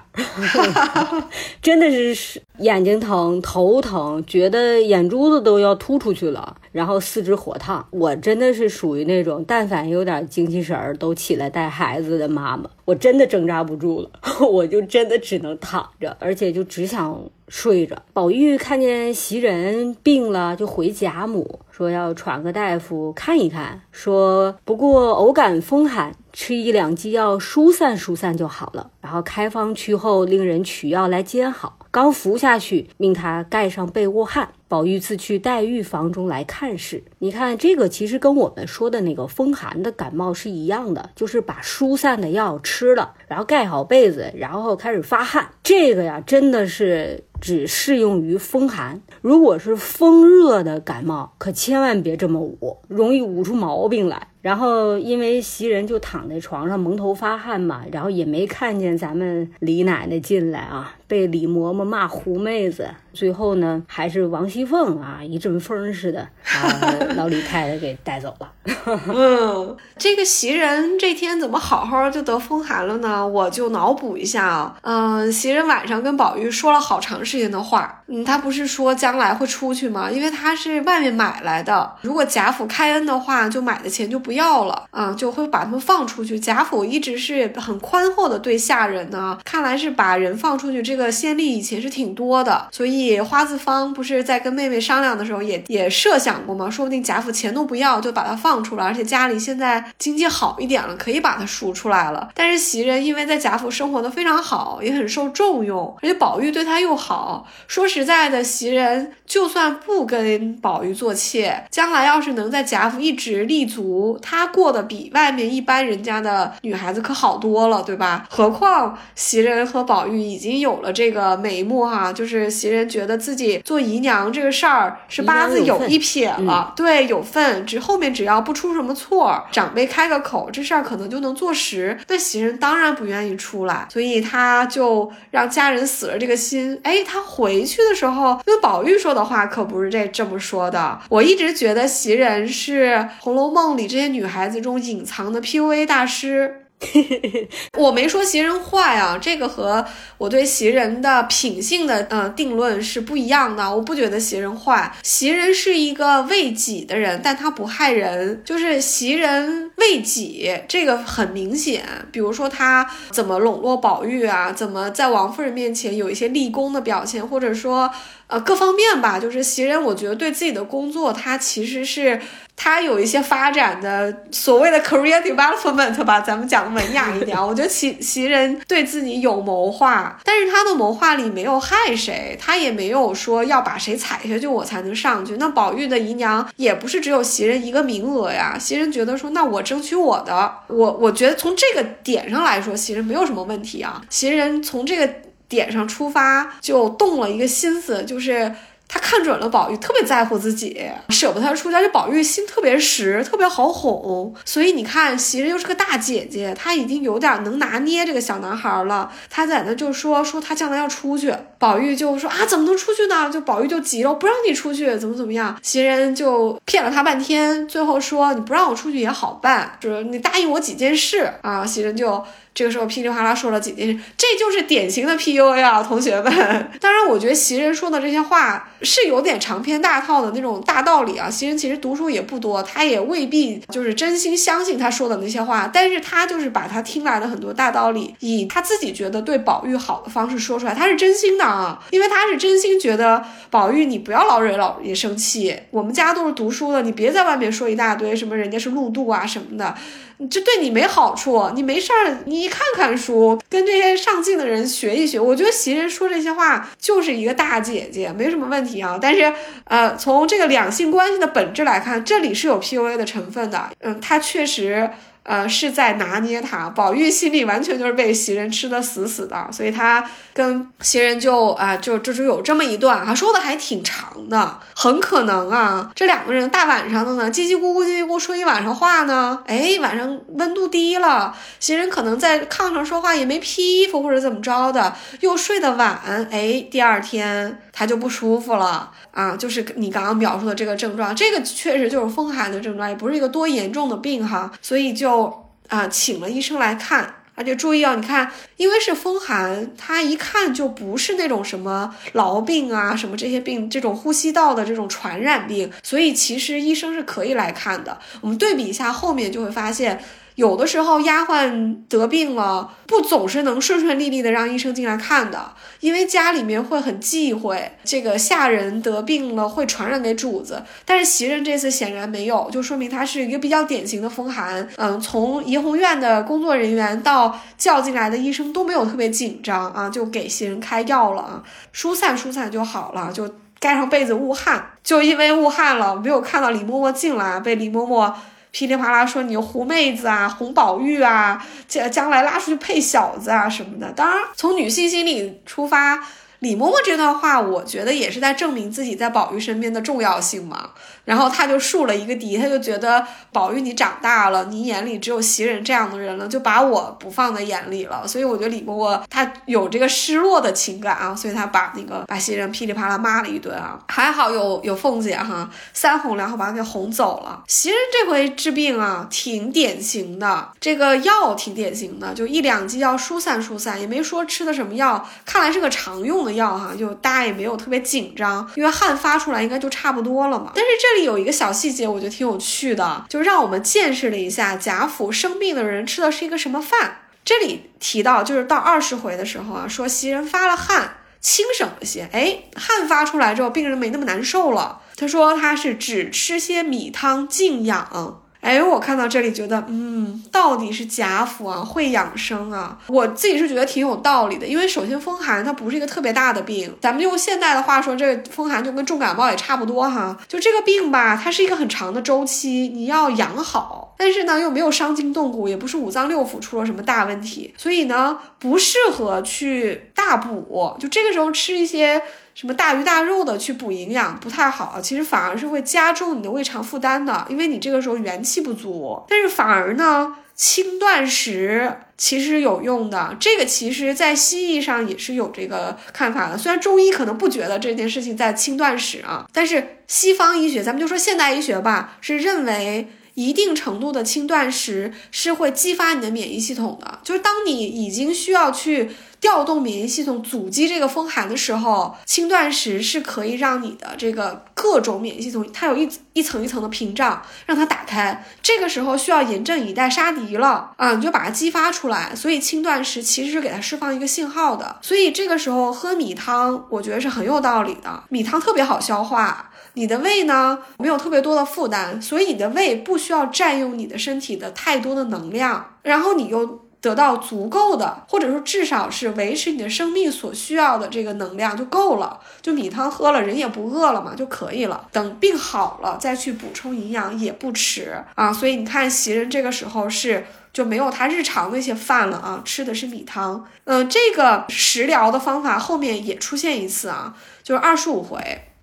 [laughs] 真的是眼睛疼、头疼，觉得眼珠子都要凸出去了，然后四肢火烫。我真的是属于那种，但凡有点精气神儿，都起来带孩子的妈妈。我真的挣扎不住了，[laughs] 我就真的只能躺着，而且就只想睡着。宝玉看见袭人病了，就回贾母说要传个大夫看一看，说不过偶感风寒。吃一两剂药疏散疏散就好了。然后开方区后，令人取药来煎好。刚服下去，命他盖上被窝汗。宝玉自去黛玉房中来看事。你看这个，其实跟我们说的那个风寒的感冒是一样的，就是把疏散的药吃了，然后盖好被子，然后开始发汗。这个呀，真的是只适用于风寒。如果是风热的感冒，可千万别这么捂，容易捂出毛病来。然后因为袭人就躺在床上蒙头发汗嘛，然后也没看见咱们李奶奶进来啊，被李嬷嬷骂狐妹子。最后呢，还是王熙凤啊，一阵风似的，把老李太太给带走了。[laughs] 嗯，这个袭人这天怎么好好就得风寒了呢？我就脑补一下啊，嗯，袭人晚上跟宝玉说了好长时间的话，嗯，他不是说将来会出去吗？因为他是外面买来的，如果贾府开恩的话，就买的钱就不要了啊，就会把他们放出去。贾府一直是很宽厚的对下人呢，看来是把人放出去，这这个先例以前是挺多的，所以。花子方不是在跟妹妹商量的时候，也也设想过吗？说不定贾府钱都不要，就把他放出来，而且家里现在经济好一点了，可以把他赎出来了。但是袭人因为在贾府生活的非常好，也很受重用，而且宝玉对她又好。说实在的，袭人就算不跟宝玉做妾，将来要是能在贾府一直立足，她过得比外面一般人家的女孩子可好多了，对吧？何况袭人和宝玉已经有了这个眉目哈，就是袭人。觉得自己做姨娘这个事儿是八字有一撇了，对，有份。只后面只要不出什么错，长辈开个口，这事儿可能就能坐实。那袭人当然不愿意出来，所以他就让家人死了这个心。哎，他回去的时候，那宝玉说的话可不是这这么说的。我一直觉得袭人是《红楼梦》里这些女孩子中隐藏的 PUA 大师。[laughs] 我没说袭人坏啊，这个和我对袭人的品性的呃定论是不一样的。我不觉得袭人坏，袭人是一个为己的人，但他不害人。就是袭人为己，这个很明显。比如说他怎么笼络宝玉啊，怎么在王夫人面前有一些立功的表现，或者说。呃，各方面吧，就是袭人，我觉得对自己的工作，他其实是他有一些发展的所谓的 career development 吧，咱们讲的文雅一点，我觉得袭袭人对自己有谋划，但是他的谋划里没有害谁，他也没有说要把谁踩下去我才能上去。那宝玉的姨娘也不是只有袭人一个名额呀，袭人觉得说，那我争取我的，我我觉得从这个点上来说，袭人没有什么问题啊，袭人从这个。点上出发就动了一个心思，就是他看准了宝玉特别在乎自己，舍不得他出家。就宝玉心特别实，特别好哄。所以你看，袭人又是个大姐姐，她已经有点能拿捏这个小男孩了。她在那就说说他将来要出去，宝玉就说啊怎么能出去呢？就宝玉就急了，不让你出去，怎么怎么样？袭人就骗了他半天，最后说你不让我出去也好办，就是你答应我几件事啊。袭人就。这个时候噼里啪啦说了几件，这就是典型的 PUA 啊，同学们。[laughs] 当然，我觉得袭人说的这些话是有点长篇大套的那种大道理啊。袭人其实读书也不多，他也未必就是真心相信他说的那些话，但是他就是把他听来的很多大道理，以他自己觉得对宝玉好的方式说出来，他是真心的啊，因为他是真心觉得宝玉你不要老惹老爷生气，我们家都是读书的，你别在外面说一大堆什么人家是路度啊什么的。这对你没好处，你没事儿，你看看书，跟这些上进的人学一学。我觉得袭人说这些话就是一个大姐姐，没什么问题啊。但是，呃，从这个两性关系的本质来看，这里是有 PUA 的成分的。嗯，他确实。呃，是在拿捏他，宝玉心里完全就是被袭人吃的死死的，所以他跟袭人就啊，就这就有这么一段啊，说的还挺长的，很可能啊，这两个人大晚上的呢，叽叽咕咕叽叽咕说一晚上话呢，哎，晚上温度低了，袭人可能在炕上说话也没披衣服或者怎么着的，又睡得晚，哎，第二天他就不舒服了。啊，就是你刚刚描述的这个症状，这个确实就是风寒的症状，也不是一个多严重的病哈，所以就啊请了医生来看，而且注意啊，你看，因为是风寒，它一看就不是那种什么痨病啊，什么这些病，这种呼吸道的这种传染病，所以其实医生是可以来看的。我们对比一下后面就会发现。有的时候丫鬟得病了，不总是能顺顺利利的让医生进来看的，因为家里面会很忌讳这个下人得病了会传染给主子。但是袭人这次显然没有，就说明她是一个比较典型的风寒。嗯，从怡红院的工作人员到叫进来的医生都没有特别紧张啊，就给袭人开药了啊，疏散疏散就好了，就。盖上被子捂汗，就因为捂汗了，没有看到李嬷嬷进来，被李嬷嬷噼里啪啦说你胡妹子啊，红宝玉啊，将将来拉出去配小子啊什么的。当然，从女性心理出发。李嬷嬷这段话，我觉得也是在证明自己在宝玉身边的重要性嘛。然后他就竖了一个敌，他就觉得宝玉你长大了，你眼里只有袭人这样的人了，就把我不放在眼里了。所以我觉得李嬷嬷她有这个失落的情感啊，所以她把那个把袭人噼里啪啦骂了一顿啊。还好有有凤姐哈，三哄两哄把她给哄走了。袭人这回治病啊，挺典型的，这个药挺典型的，就一两剂药疏散疏散，也没说吃的什么药，看来是个常用的。药哈，就大家也没有特别紧张，因为汗发出来应该就差不多了嘛。但是这里有一个小细节，我觉得挺有趣的，就让我们见识了一下贾府生病的人吃的是一个什么饭。这里提到就是到二十回的时候啊，说袭人发了汗，轻省了些。哎，汗发出来之后，病人没那么难受了。他说他是只吃些米汤静养。哎，我看到这里觉得，嗯，到底是贾府啊会养生啊，我自己是觉得挺有道理的。因为首先风寒它不是一个特别大的病，咱们用现代的话说，这风寒就跟重感冒也差不多哈。就这个病吧，它是一个很长的周期，你要养好，但是呢又没有伤筋动骨，也不是五脏六腑出了什么大问题，所以呢不适合去大补。就这个时候吃一些。什么大鱼大肉的去补营养不太好，其实反而是会加重你的胃肠负担的，因为你这个时候元气不足。但是反而呢，轻断食其实有用的，这个其实在西医上也是有这个看法的。虽然中医可能不觉得这件事情在轻断食啊，但是西方医学，咱们就说现代医学吧，是认为一定程度的轻断食是会激发你的免疫系统的，就是当你已经需要去。调动免疫系统阻击这个风寒的时候，轻断食是可以让你的这个各种免疫系统，它有一一层一层的屏障，让它打开。这个时候需要严阵以待杀敌了啊，你就把它激发出来。所以轻断食其实是给它释放一个信号的。所以这个时候喝米汤，我觉得是很有道理的。米汤特别好消化，你的胃呢没有特别多的负担，所以你的胃不需要占用你的身体的太多的能量，然后你又。得到足够的，或者说至少是维持你的生命所需要的这个能量就够了。就米汤喝了，人也不饿了嘛，就可以了。等病好了再去补充营养也不迟啊。所以你看袭人这个时候是就没有他日常那些饭了啊，吃的是米汤。嗯，这个食疗的方法后面也出现一次啊，就是二十五回，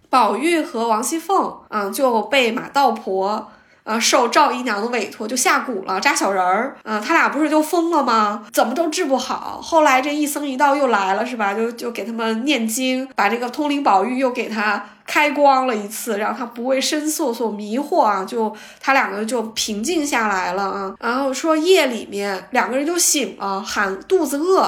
宝玉和王熙凤啊就被马道婆。呃，受赵姨娘的委托就下蛊了，扎小人儿。呃，他俩不是就疯了吗？怎么都治不好。后来这一僧一道又来了，是吧？就就给他们念经，把这个通灵宝玉又给他开光了一次，让他不为声色所迷惑啊。就他两个就平静下来了啊。然后说夜里面两个人就醒了，喊肚子饿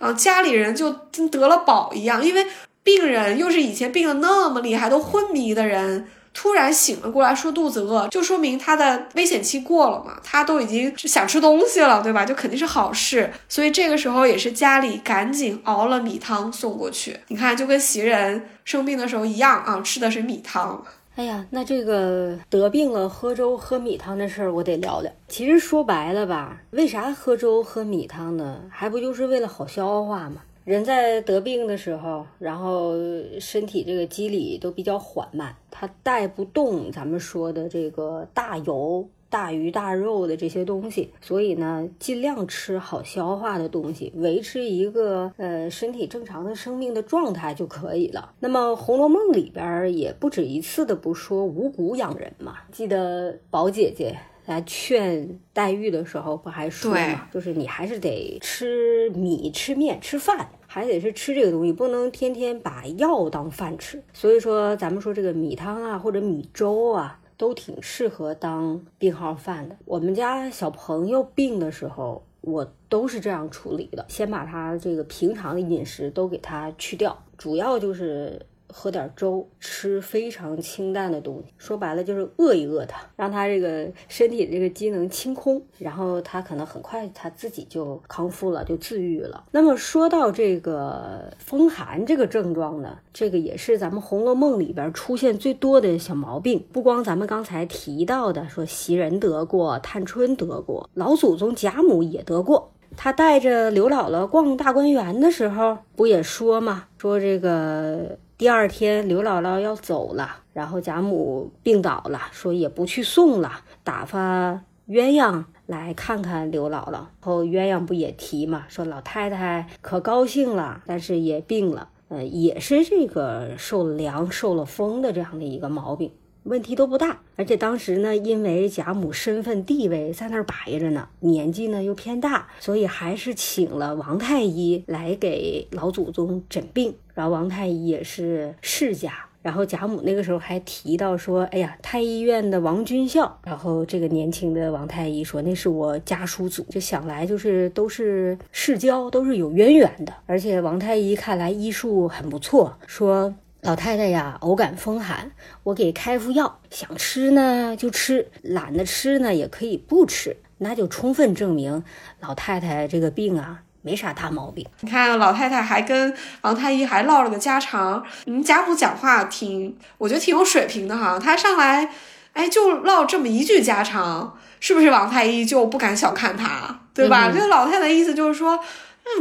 啊，家里人就跟得了宝一样，因为病人又是以前病的那么厉害，都昏迷的人。突然醒了过来，说肚子饿，就说明他的危险期过了嘛，他都已经想吃东西了，对吧？就肯定是好事，所以这个时候也是家里赶紧熬了米汤送过去。你看，就跟袭人生病的时候一样啊，吃的是米汤。哎呀，那这个得病了喝粥喝米汤的事儿，我得聊聊。其实说白了吧，为啥喝粥喝米汤呢？还不就是为了好消化吗？人在得病的时候，然后身体这个机理都比较缓慢，它带不动咱们说的这个大油、大鱼大肉的这些东西，所以呢，尽量吃好消化的东西，维持一个呃身体正常的生命的状态就可以了。那么《红楼梦》里边也不止一次的不说五谷养人嘛，记得宝姐姐。来劝黛玉的时候，不还说嘛，就是你还是得吃米、吃面、吃饭，还得是吃这个东西，不能天天把药当饭吃。所以说，咱们说这个米汤啊，或者米粥啊，都挺适合当病号饭的。我们家小朋友病的时候，我都是这样处理的，先把他这个平常的饮食都给他去掉，主要就是喝点粥，吃非常清淡的东西，说白了就是饿一饿他，让他这个身体这个机能清空，然后他可能很快他自己就康复了，就自愈了。那么说到这个风寒这个症状呢，这个也是咱们《红楼梦》里边出现最多的小毛病。不光咱们刚才提到的，说袭人得过，探春得过，老祖宗贾母也得过。他带着刘姥姥逛大观园的时候，不也说嘛？说这个。第二天，刘姥姥要走了，然后贾母病倒了，说也不去送了，打发鸳鸯来看看刘姥姥。后鸳鸯不也提嘛，说老太太可高兴了，但是也病了，呃，也是这个受了凉、受了风的这样的一个毛病。问题都不大，而且当时呢，因为贾母身份地位在那儿摆着呢，年纪呢又偏大，所以还是请了王太医来给老祖宗诊病。然后王太医也是世家，然后贾母那个时候还提到说：“哎呀，太医院的王君孝。”然后这个年轻的王太医说：“那是我家叔祖。”就想来就是都是世交，都是有渊源的。而且王太医看来医术很不错，说。老太太呀，偶感风寒，我给开副药，想吃呢就吃，懒得吃呢也可以不吃，那就充分证明老太太这个病啊没啥大毛病。你看，老太太还跟王太医还唠了个家常。你贾母讲话挺，我觉得挺有水平的哈。她上来，哎，就唠这么一句家常，是不是王太医就不敢小看她，对吧？这个老太太意思就是说。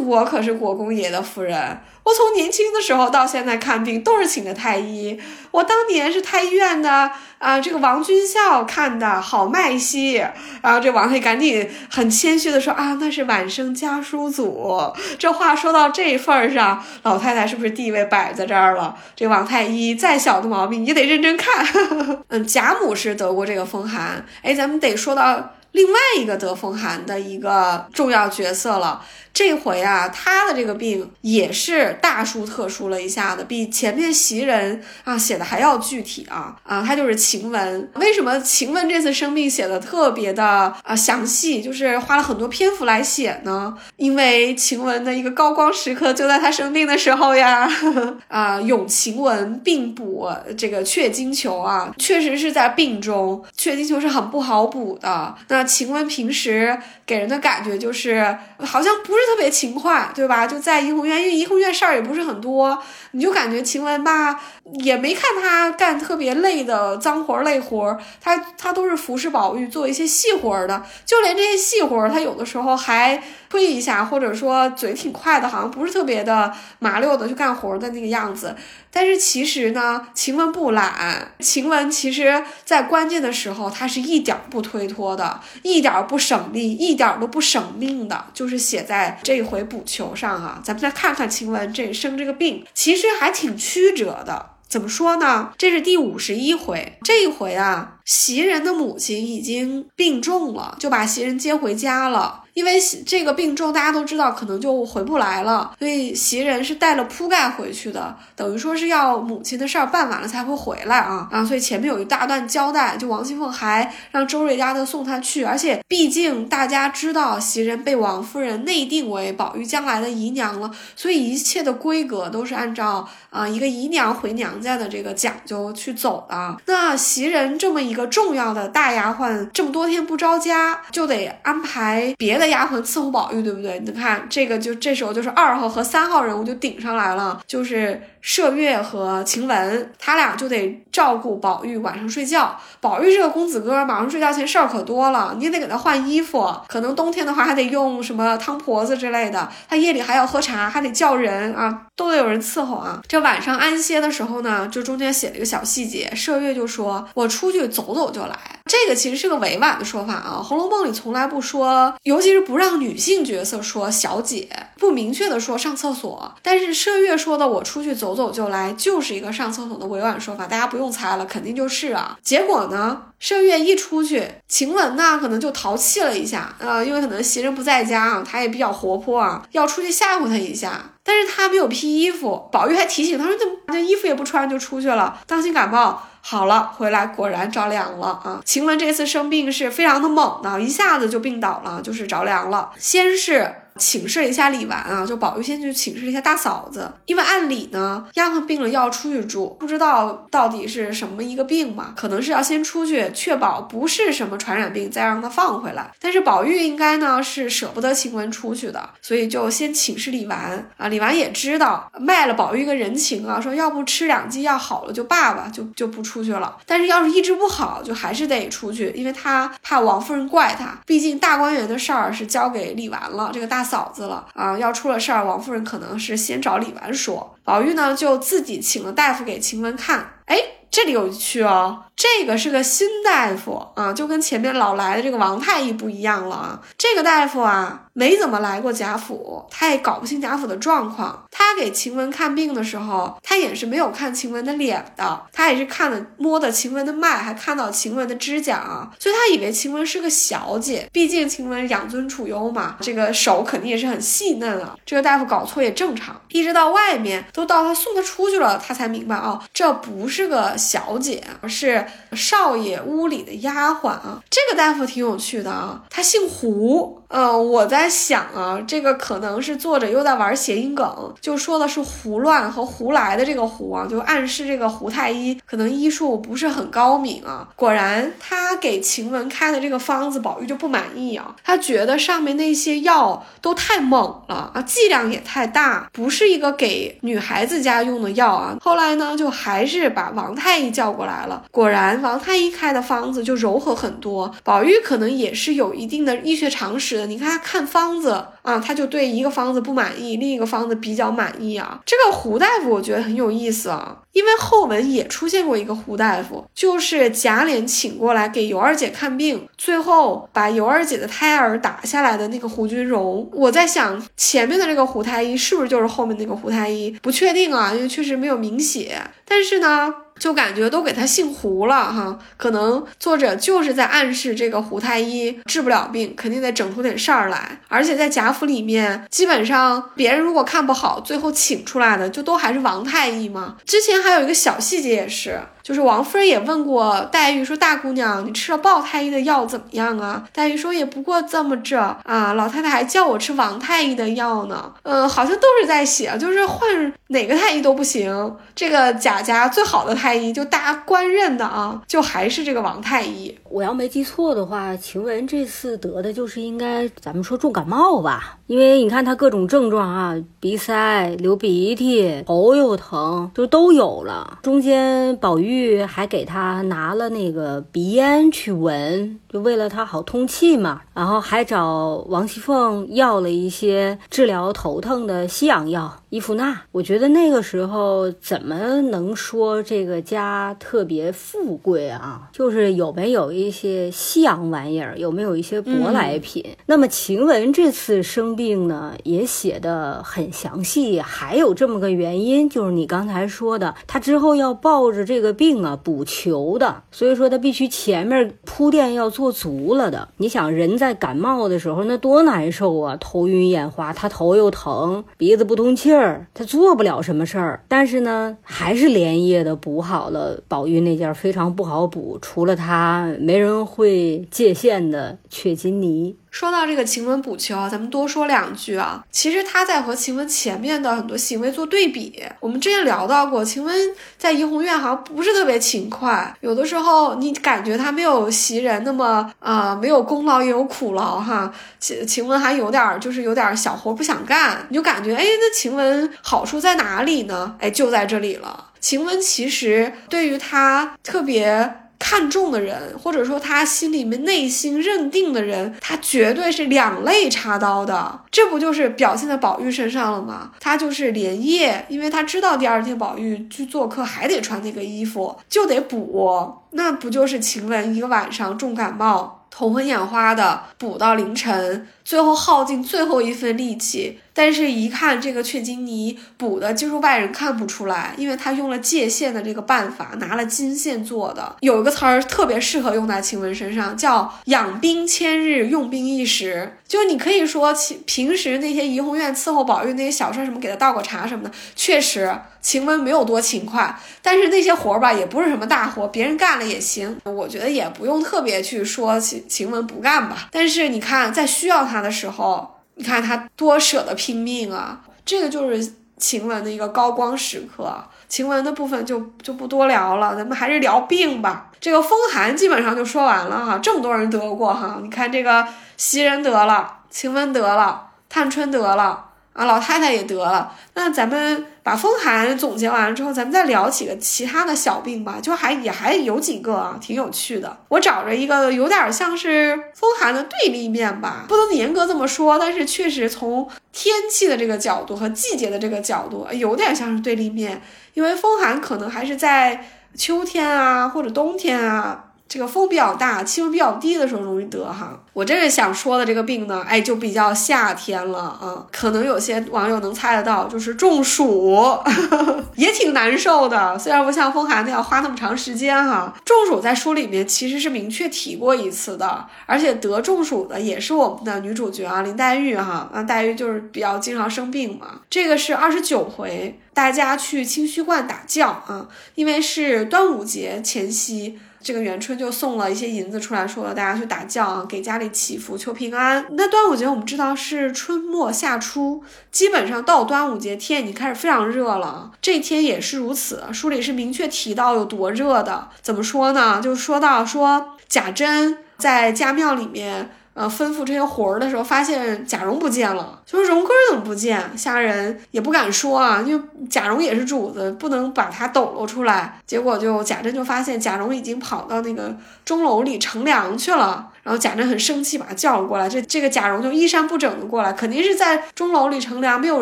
我可是国公爷的夫人，我从年轻的时候到现在看病都是请的太医。我当年是太医院的啊，这个王君校看的好脉息。然后这王太赶紧很谦虚的说啊，那是晚生家叔祖。这话说到这份儿上，老太太是不是地位摆在这儿了？这王太医再小的毛病也得认真看。[laughs] 嗯，贾母是得过这个风寒。哎，咱们得说到另外一个得风寒的一个重要角色了。这回啊，他的这个病也是大书特书了一下子，比前面袭人啊写的还要具体啊啊，他就是晴雯。为什么晴雯这次生病写的特别的啊详细，就是花了很多篇幅来写呢？因为晴雯的一个高光时刻就在他生病的时候呀，[laughs] 啊，咏晴雯病补这个雀金球啊，确实是在病中，雀金球是很不好补的。那晴雯平时给人的感觉就是好像不是。特别勤快，对吧？就在怡红院，因为怡红院事儿也不是很多，你就感觉晴雯吧，也没看她干特别累的脏活累活，她她都是服侍宝玉做一些细活的，就连这些细活，她有的时候还推一下，或者说嘴挺快的，好像不是特别的麻溜的去干活的那个样子。但是其实呢，晴雯不懒，晴雯其实在关键的时候，她是一点不推脱的，一点不省力，一点都不省命的，就是写在这回补球上啊。咱们再看看晴雯这生这个病，其实还挺曲折的。怎么说呢？这是第五十一回，这一回啊，袭人的母亲已经病重了，就把袭人接回家了。因为这个病重，大家都知道，可能就回不来了，所以袭人是带了铺盖回去的，等于说是要母亲的事儿办完了才会回来啊啊！所以前面有一大段交代，就王熙凤还让周瑞家的送她去，而且毕竟大家知道袭人被王夫人内定为宝玉将来的姨娘了，所以一切的规格都是按照啊一个姨娘回娘家的这个讲究去走的。那袭人这么一个重要的大丫鬟，这么多天不着家，就得安排别的。丫鬟伺候宝玉，对不对？你看这个，就这时候就是二号和三号人物就顶上来了，就是麝月和晴雯，他俩就得照顾宝玉晚上睡觉。宝玉这个公子哥，晚上睡觉前事儿可多了，你得给他换衣服，可能冬天的话还得用什么汤婆子之类的。他夜里还要喝茶，还得叫人啊，都得有人伺候啊。这晚上安歇的时候呢，就中间写了一个小细节，麝月就说：“我出去走走就来。”这个其实是个委婉的说法啊，《红楼梦》里从来不说，尤其是不让女性角色说小姐，不明确的说上厕所。但是麝月说的“我出去走走就来”，就是一个上厕所的委婉说法，大家不用猜了，肯定就是啊。结果呢，麝月一出去，晴雯呢可能就淘气了一下，呃，因为可能袭人不在家啊，她也比较活泼啊，要出去吓唬他一下。但是她没有披衣服，宝玉还提醒她说：“怎么这衣服也不穿就出去了？当心感冒。”好了，回来果然着凉了啊！晴雯这次生病是非常的猛的，一下子就病倒了，就是着凉了。先是请示一下李纨啊，就宝玉先去请示一下大嫂子，因为按理呢，丫鬟病了要出去住，不知道到底是什么一个病嘛，可能是要先出去确保不是什么传染病，再让她放回来。但是宝玉应该呢是舍不得晴雯出去的，所以就先请示李纨啊。李纨也知道卖了宝玉个人情啊，说要不吃两剂药好了就罢吧，就就不出去了。但是要是医治不好，就还是得出去，因为他怕王夫人怪他，毕竟大观园的事儿是交给李纨了，这个大嫂子了啊。要出了事儿，王夫人可能是先找李纨说。宝玉呢就自己请了大夫给晴雯看，哎。这里有趣哦，这个是个新大夫啊，就跟前面老来的这个王太医不一样了啊。这个大夫啊，没怎么来过贾府，他也搞不清贾府的状况。他给晴雯看病的时候，他也是没有看晴雯的脸的，他也是看了摸的晴雯的脉，还看到晴雯的指甲啊，所以他以为晴雯是个小姐。毕竟晴雯养尊处优嘛，这个手肯定也是很细嫩啊。这个大夫搞错也正常。一直到外面都到他送他出去了，他才明白哦，这不是个。小姐是少爷屋里的丫鬟啊，这个大夫挺有趣的啊，他姓胡。嗯，我在想啊，这个可能是作者又在玩谐音梗，就说的是胡乱和胡来的这个胡啊，就暗示这个胡太医可能医术不是很高明啊。果然，他给晴雯开的这个方子，宝玉就不满意啊，他觉得上面那些药都太猛了啊，剂量也太大，不是一个给女孩子家用的药啊。后来呢，就还是把王太太医叫过来了。果然，王太医开的方子就柔和很多。宝玉可能也是有一定的医学常识的。你看他看方子啊，他就对一个方子不满意，另一个方子比较满意啊。这个胡大夫我觉得很有意思啊，因为后文也出现过一个胡大夫，就是贾琏请过来给尤二姐看病，最后把尤二姐的胎儿打下来的那个胡君荣。我在想前面的这个胡太医是不是就是后面那个胡太医？不确定啊，因为确实没有明写。但是呢。就感觉都给他姓胡了哈，可能作者就是在暗示这个胡太医治不了病，肯定得整出点事儿来。而且在贾府里面，基本上别人如果看不好，最后请出来的就都还是王太医嘛。之前还有一个小细节也是。就是王夫人也问过黛玉说：“大姑娘，你吃了鲍太医的药怎么样啊？”黛玉说：“也不过这么着啊。”老太太还叫我吃王太医的药呢。呃，好像都是在写，就是换哪个太医都不行。这个贾家最好的太医，就大家官认的啊，就还是这个王太医。我要没记错的话，晴雯这次得的就是应该咱们说重感冒吧？因为你看他各种症状啊，鼻塞、流鼻涕、头又疼，就都有了。中间宝玉。还给他拿了那个鼻烟去闻，就为了他好通气嘛。然后还找王熙凤要了一些治疗头疼的西洋药，伊芙娜。我觉得那个时候怎么能说这个家特别富贵啊？就是有没有一些西洋玩意儿，有没有一些舶来品？那么晴雯这次生病呢，也写的很详细。还有这么个原因，就是你刚才说的，她之后要抱着这个病。啊，补求的，所以说她必须前面铺垫要做足了的。你想，人在感冒的时候那多难受啊，头晕眼花，他头又疼，鼻子不通气儿，他做不了什么事儿。但是呢，还是连夜的补好了宝玉那件非常不好补，除了他没人会界限的雀金泥。说到这个晴雯补秋啊，咱们多说两句啊。其实他在和晴雯前面的很多行为做对比。我们之前聊到过，晴雯在怡红院好像不是特别勤快，有的时候你感觉她没有袭人那么啊，没有功劳也有苦劳哈。晴晴雯还有点就是有点小活不想干，你就感觉哎，那晴雯好处在哪里呢？哎，就在这里了。晴雯其实对于他特别。看重的人，或者说他心里面内心认定的人，他绝对是两肋插刀的。这不就是表现在宝玉身上了吗？他就是连夜，因为他知道第二天宝玉去做客还得穿那个衣服，就得补。那不就是晴雯一个晚上重感冒，头昏眼花的补到凌晨，最后耗尽最后一份力气。但是，一看这个雀金泥补的，就是外人看不出来，因为他用了界线的这个办法，拿了金线做的。有一个词儿特别适合用在晴雯身上，叫“养兵千日，用兵一时”。就你可以说，晴平时那些怡红院伺候宝玉那些小事，什么给他倒个茶什么的，确实晴雯没有多勤快。但是那些活儿吧，也不是什么大活，别人干了也行。我觉得也不用特别去说晴晴雯不干吧。但是你看，在需要他的时候。你看他多舍得拼命啊！这个就是晴雯的一个高光时刻。晴雯的部分就就不多聊了，咱们还是聊病吧。这个风寒基本上就说完了哈，这么多人得过哈，你看这个袭人得了，晴雯得了，探春得了。啊，老太太也得了。那咱们把风寒总结完了之后，咱们再聊几个其他的小病吧。就还也还有几个啊，挺有趣的。我找着一个有点像是风寒的对立面吧，不能严格这么说，但是确实从天气的这个角度和季节的这个角度，有点像是对立面。因为风寒可能还是在秋天啊，或者冬天啊。这个风比较大，气温比较低的时候容易得哈。我这个想说的这个病呢，哎，就比较夏天了啊。可能有些网友能猜得到，就是中暑，[laughs] 也挺难受的。虽然不像风寒那样花那么长时间哈。中暑在书里面其实是明确提过一次的，而且得中暑的也是我们的女主角啊，林黛玉哈。那黛玉就是比较经常生病嘛。这个是二十九回，大家去清虚观打醮啊，因为是端午节前夕。这个元春就送了一些银子出来，说了大家去打醮啊，给家里祈福求平安。那端午节我们知道是春末夏初，基本上到端午节天已经开始非常热了。这天也是如此，书里是明确提到有多热的。怎么说呢？就说到说贾珍在家庙里面。呃，吩咐这些活儿的时候，发现贾蓉不见了，就说荣哥怎么不见？下人也不敢说啊，因为贾蓉也是主子，不能把他抖搂出来。结果就贾珍就发现贾蓉已经跑到那个钟楼里乘凉去了。然后贾珍很生气，把他叫了过来。这这个贾蓉就衣衫不整的过来，肯定是在钟楼里乘凉，没有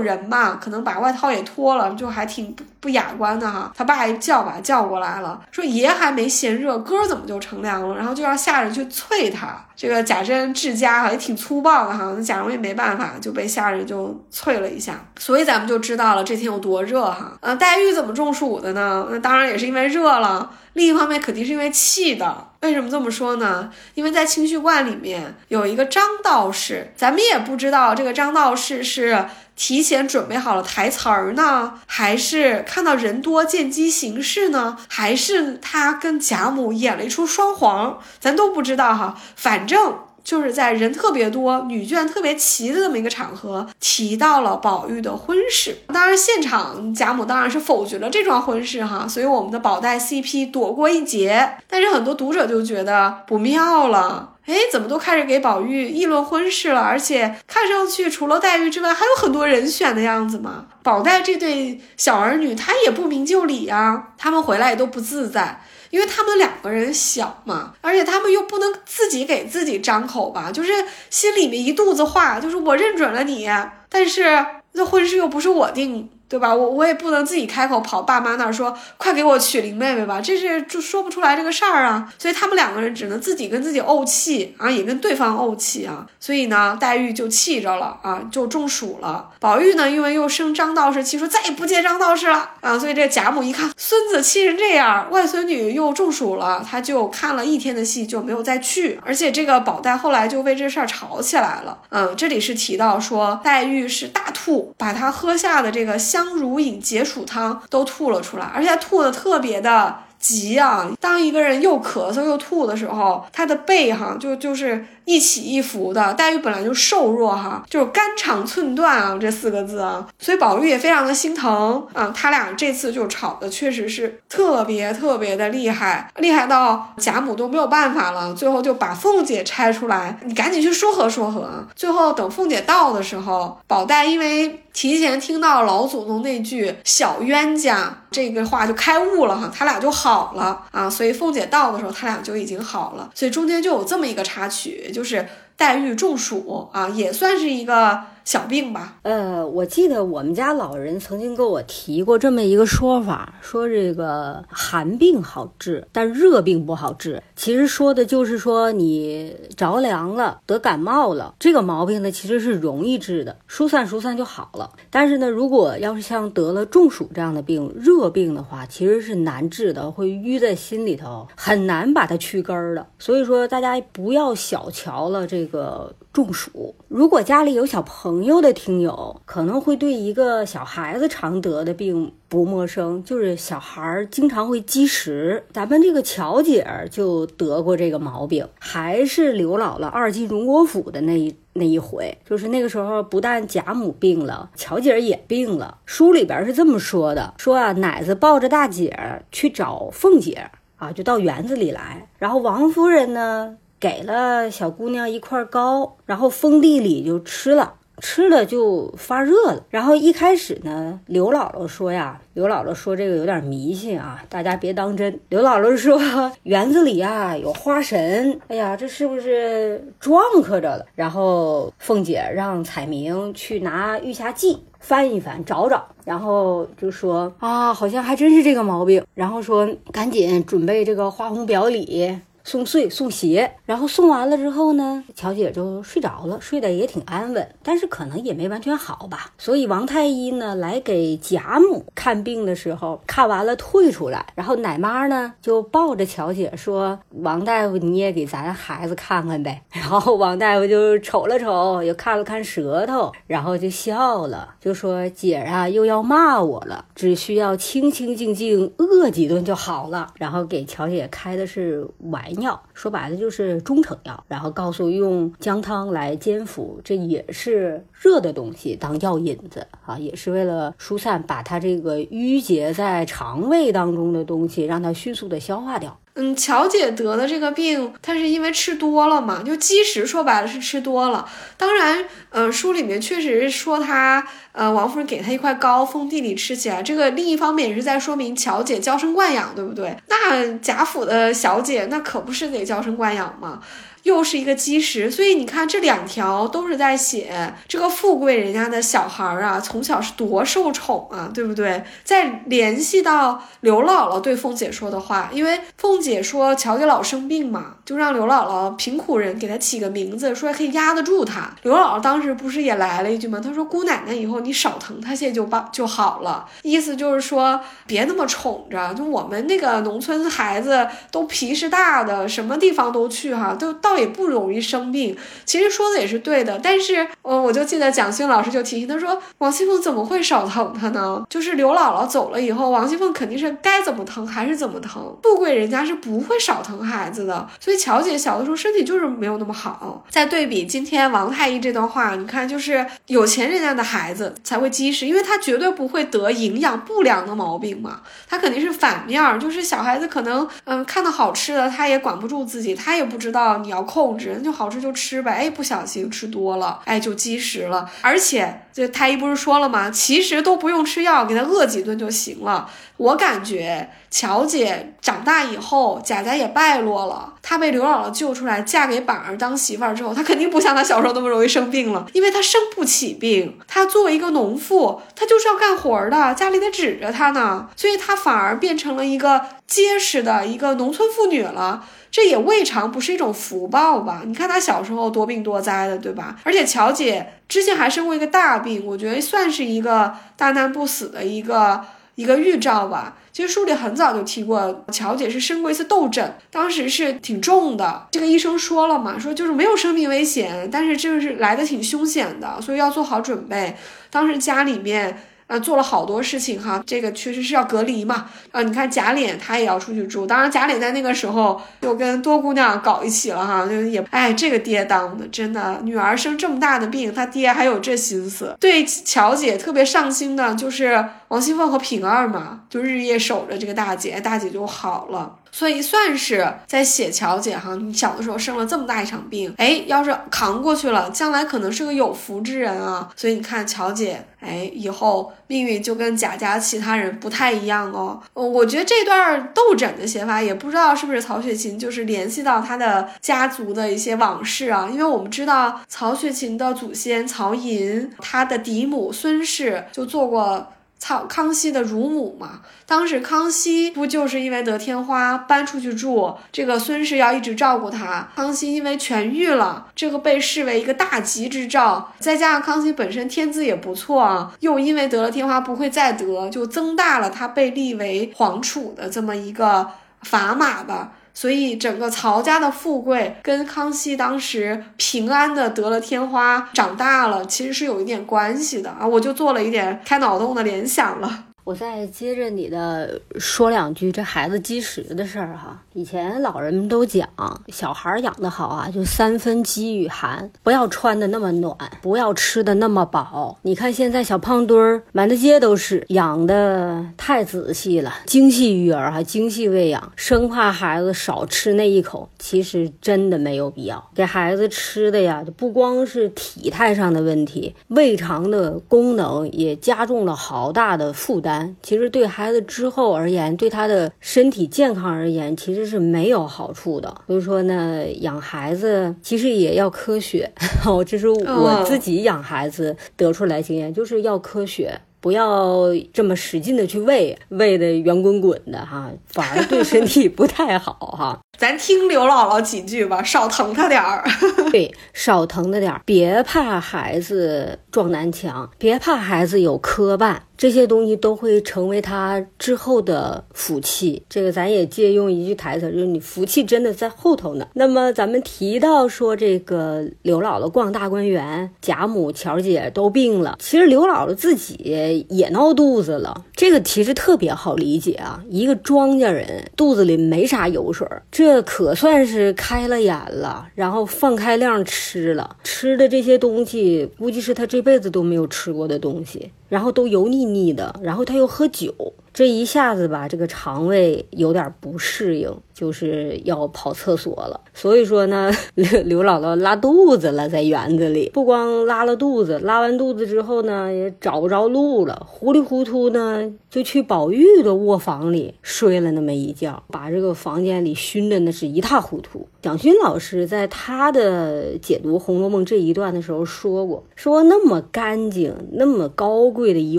人嘛，可能把外套也脱了，就还挺不不雅观的哈。他爸一叫，把他叫过来了，说爷还没嫌热，哥怎么就乘凉了？然后就让下人去催他。这个贾珍治家哈也挺粗暴的哈，那贾蓉也没办法，就被下人就啐了一下。所以咱们就知道了这天有多热哈。呃，黛玉怎么中暑的呢？那当然也是因为热了。另一方面肯定是因为气的，为什么这么说呢？因为在清虚观里面有一个张道士，咱们也不知道这个张道士是提前准备好了台词儿呢，还是看到人多见机行事呢，还是他跟贾母演了一出双簧，咱都不知道哈。反正。就是在人特别多、女眷特别齐的这么一个场合，提到了宝玉的婚事。当然，现场贾母当然是否决了这桩婚事哈，所以我们的宝黛 CP 躲过一劫。但是很多读者就觉得不妙了，哎，怎么都开始给宝玉议论婚事了？而且看上去除了黛玉之外，还有很多人选的样子嘛。宝黛这对小儿女，她也不明就里呀，他们回来也都不自在。因为他们两个人小嘛，而且他们又不能自己给自己张口吧，就是心里面一肚子话，就是我认准了你，但是这婚事又不是我定。对吧？我我也不能自己开口跑爸妈那儿说，快给我娶林妹妹吧，这是就说不出来这个事儿啊。所以他们两个人只能自己跟自己怄气啊，也跟对方怄气啊。所以呢，黛玉就气着了啊，就中暑了。宝玉呢，因为又生张道士气，说再也不见张道士了啊。所以这贾母一看孙子气成这样，外孙女又中暑了，他就看了一天的戏就没有再去。而且这个宝黛后来就为这事儿吵起来了。嗯，这里是提到说黛玉是大吐，把她喝下的这个香。姜如饮解暑汤都吐了出来，而且吐的特别的急啊！当一个人又咳嗽又吐的时候，他的背哈就就是。一起一伏的黛玉本来就瘦弱哈，就是肝肠寸断啊这四个字啊，所以宝玉也非常的心疼啊。他俩这次就吵的确实是特别特别的厉害，厉害到贾母都没有办法了，最后就把凤姐拆出来，你赶紧去说和说和。最后等凤姐到的时候，宝黛因为提前听到老祖宗那句小冤家这个话就开悟了哈，他俩就好了啊。所以凤姐到的时候，他俩就已经好了，所以中间就有这么一个插曲。就是黛玉中暑啊，也算是一个。小病吧，呃，我记得我们家老人曾经跟我提过这么一个说法，说这个寒病好治，但热病不好治。其实说的就是说你着凉了，得感冒了，这个毛病呢其实是容易治的，疏散疏散就好了。但是呢，如果要是像得了中暑这样的病，热病的话，其实是难治的，会淤在心里头，很难把它去根儿的。所以说大家不要小瞧了这个中暑，如果家里有小朋友朋友的听友可能会对一个小孩子常得的病不陌生，就是小孩经常会积食。咱们这个乔姐就得过这个毛病，还是刘姥姥二进荣国府的那一那一回，就是那个时候不但贾母病了，乔姐也病了。书里边是这么说的：说啊，奶子抱着大姐去找凤姐啊，就到园子里来，然后王夫人呢。给了小姑娘一块糕，然后封地里就吃了，吃了就发热了。然后一开始呢，刘姥姥说呀，刘姥姥说这个有点迷信啊，大家别当真。刘姥姥说园子里啊有花神，哎呀，这是不是撞磕着了？然后凤姐让彩明去拿《玉匣记》翻一翻，找找，然后就说啊，好像还真是这个毛病。然后说赶紧准备这个花红表里。送睡送鞋，然后送完了之后呢，乔姐就睡着了，睡得也挺安稳，但是可能也没完全好吧。所以王太医呢来给贾母看病的时候，看完了退出来，然后奶妈呢就抱着乔姐说：“王大夫你也给咱孩子看看呗。[laughs] ”然后王大夫就瞅了瞅，又看了看舌头，然后就笑了，就说：“姐啊，又要骂我了，只需要清清静静饿几顿就好了。”然后给乔姐开的是丸。药说白了就是中成药，然后告诉用姜汤来煎服，这也是热的东西当药引子啊，也是为了疏散，把它这个淤结在肠胃当中的东西，让它迅速的消化掉。嗯，乔姐得的这个病，她是因为吃多了嘛，就积食，说白了是吃多了。当然，嗯，书里面确实说她，呃，王夫人给她一块糕，封地里吃起来。这个另一方面也是在说明乔姐娇生惯养，对不对？那贾府的小姐，那可不是得娇生惯养吗？又是一个基石，所以你看这两条都是在写这个富贵人家的小孩儿啊，从小是多受宠啊，对不对？再联系到刘姥姥对凤姐说的话，因为凤姐说乔姐老生病嘛，就让刘姥姥贫苦人给她起个名字，说可以压得住她。刘姥姥当时不是也来了一句吗？她说姑奶奶以后你少疼她些就罢就好了，意思就是说别那么宠着。就我们那个农村孩子都皮实大的，什么地方都去哈，都到。[laughs] 倒也不容易生病，其实说的也是对的。但是，嗯，我就记得蒋勋老师就提醒他说，王熙凤怎么会少疼他呢？就是刘姥姥走了以后，王熙凤肯定是该怎么疼还是怎么疼。富贵人家是不会少疼孩子的。所以乔姐小的时候身体就是没有那么好。再对比今天王太医这段话，你看，就是有钱人家的孩子才会积食，因为他绝对不会得营养不良的毛病嘛。他肯定是反面，就是小孩子可能，嗯，看到好吃的他也管不住自己，他也不知道你要。控制，那就好吃就吃呗，哎，不小心吃多了，哎，就积食了。而且这太医不是说了吗？其实都不用吃药，给他饿几顿就行了。我感觉乔姐长大以后，贾家也败落了。她被刘姥姥救出来，嫁给板儿当媳妇儿之后，她肯定不像她小时候那么容易生病了，因为她生不起病。她作为一个农妇，她就是要干活的，家里得指着她呢，所以她反而变成了一个结实的一个农村妇女了。这也未尝不是一种福报吧？你看她小时候多病多灾的，对吧？而且乔姐之前还生过一个大病，我觉得算是一个大难不死的一个一个预兆吧。其实书里很早就提过，乔姐是生过一次痘疹，当时是挺重的。这个医生说了嘛，说就是没有生命危险，但是这个是来的挺凶险的，所以要做好准备。当时家里面。啊，做了好多事情哈，这个确实是要隔离嘛。啊，你看贾琏他也要出去住，当然贾琏在那个时候又跟多姑娘搞一起了哈，就也哎，这个爹当的真的，女儿生这么大的病，他爹还有这心思。对乔姐特别上心的就是王熙凤和平儿嘛，就日夜守着这个大姐，大姐就好了。所以算是在写乔姐哈，你小的时候生了这么大一场病，哎，要是扛过去了，将来可能是个有福之人啊。所以你看乔姐，哎，以后命运就跟贾家其他人不太一样哦。我觉得这段斗枕的写法，也不知道是不是曹雪芹就是联系到他的家族的一些往事啊。因为我们知道曹雪芹的祖先曹寅，他的嫡母孙氏就做过。曹康熙的乳母嘛，当时康熙不就是因为得天花搬出去住，这个孙氏要一直照顾他。康熙因为痊愈了，这个被视为一个大吉之兆。再加上康熙本身天资也不错啊，又因为得了天花不会再得，就增大了他被立为皇储的这么一个砝码吧。所以整个曹家的富贵跟康熙当时平安的得了天花长大了，其实是有一点关系的啊！我就做了一点开脑洞的联想了。我再接着你的说两句这孩子积食的事儿哈。以前老人们都讲，小孩养得好啊，就三分饥与寒，不要穿的那么暖，不要吃的那么饱。你看现在小胖墩儿满大街都是，养的太仔细了，精细育儿哈精细喂养，生怕孩子少吃那一口。其实真的没有必要给孩子吃的呀，就不光是体态上的问题，胃肠的功能也加重了好大的负担。其实对孩子之后而言，对他的身体健康而言，其实是没有好处的。所以说呢，养孩子其实也要科学。[laughs] 这是我自己养孩子得出来经验，就是要科学。不要这么使劲的去喂，喂的圆滚滚的哈，反而对身体 [laughs] 不太好哈。咱听刘姥姥几句吧，少疼他点儿。[laughs] 对，少疼他点儿，别怕孩子撞南墙，别怕孩子有磕绊，这些东西都会成为他之后的福气。这个咱也借用一句台词，就是你福气真的在后头呢。那么咱们提到说这个刘姥姥逛大观园，贾母、巧姐都病了，其实刘姥姥自己也闹肚子了。这个其实特别好理解啊，一个庄稼人肚子里没啥油水，这。这可算是开了眼了，然后放开量吃了，吃的这些东西估计是他这辈子都没有吃过的东西，然后都油腻腻的，然后他又喝酒。这一下子吧，这个肠胃有点不适应，就是要跑厕所了。所以说呢，刘刘姥姥拉肚子了，在园子里，不光拉了肚子，拉完肚子之后呢，也找不着路了，糊里糊涂呢，就去宝玉的卧房里睡了那么一觉，把这个房间里熏的那是一塌糊涂。蒋勋老师在他的解读《红楼梦》这一段的时候说过，说那么干净、那么高贵的怡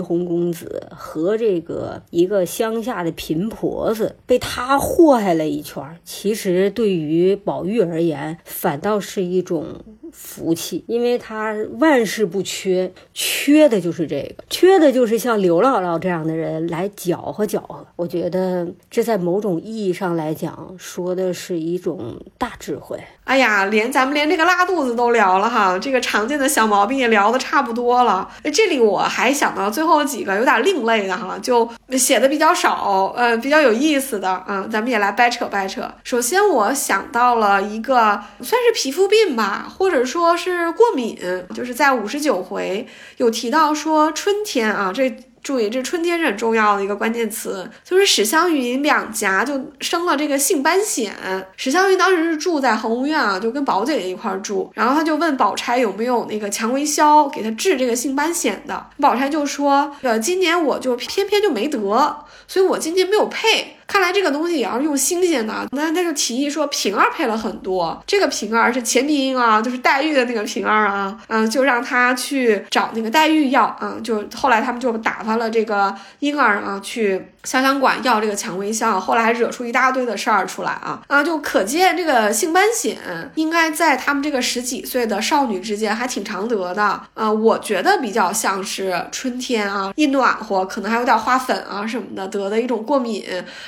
红公子和这个一。一个乡下的贫婆子被他祸害了一圈，其实对于宝玉而言，反倒是一种福气，因为他万事不缺，缺的就是这个，缺的就是像刘姥姥这样的人来搅和搅和。我觉得这在某种意义上来讲，说的是一种大智慧。哎呀，连咱们连这个拉肚子都聊了哈，这个常见的小毛病也聊的差不多了。这里我还想到最后几个有点另类的哈，就写写的比较少，呃，比较有意思的啊，咱们也来掰扯掰扯。首先我想到了一个算是皮肤病吧，或者说是过敏，就是在五十九回有提到说春天啊这。注意，这春天是很重要的一个关键词，就是史湘云两颊就生了这个性斑癣。史湘云当时是住在恒芜院啊，就跟宝姐姐一块住，然后他就问宝钗有没有那个蔷薇消给她治这个性斑癣的。宝钗就说，呃，今年我就偏偏就没得，所以我今年没有配。看来这个东西也要用新鲜的，那他就提议说平儿配了很多，这个平儿是钱皮英啊，就是黛玉的那个平儿啊，嗯，就让他去找那个黛玉要啊，就后来他们就打发了这个婴儿啊去。潇湘馆要这个蔷薇香，后来还惹出一大堆的事儿出来啊啊！就可见这个性斑癣应该在他们这个十几岁的少女之间还挺常得的啊。我觉得比较像是春天啊，一暖和，可能还有点花粉啊什么的得的一种过敏，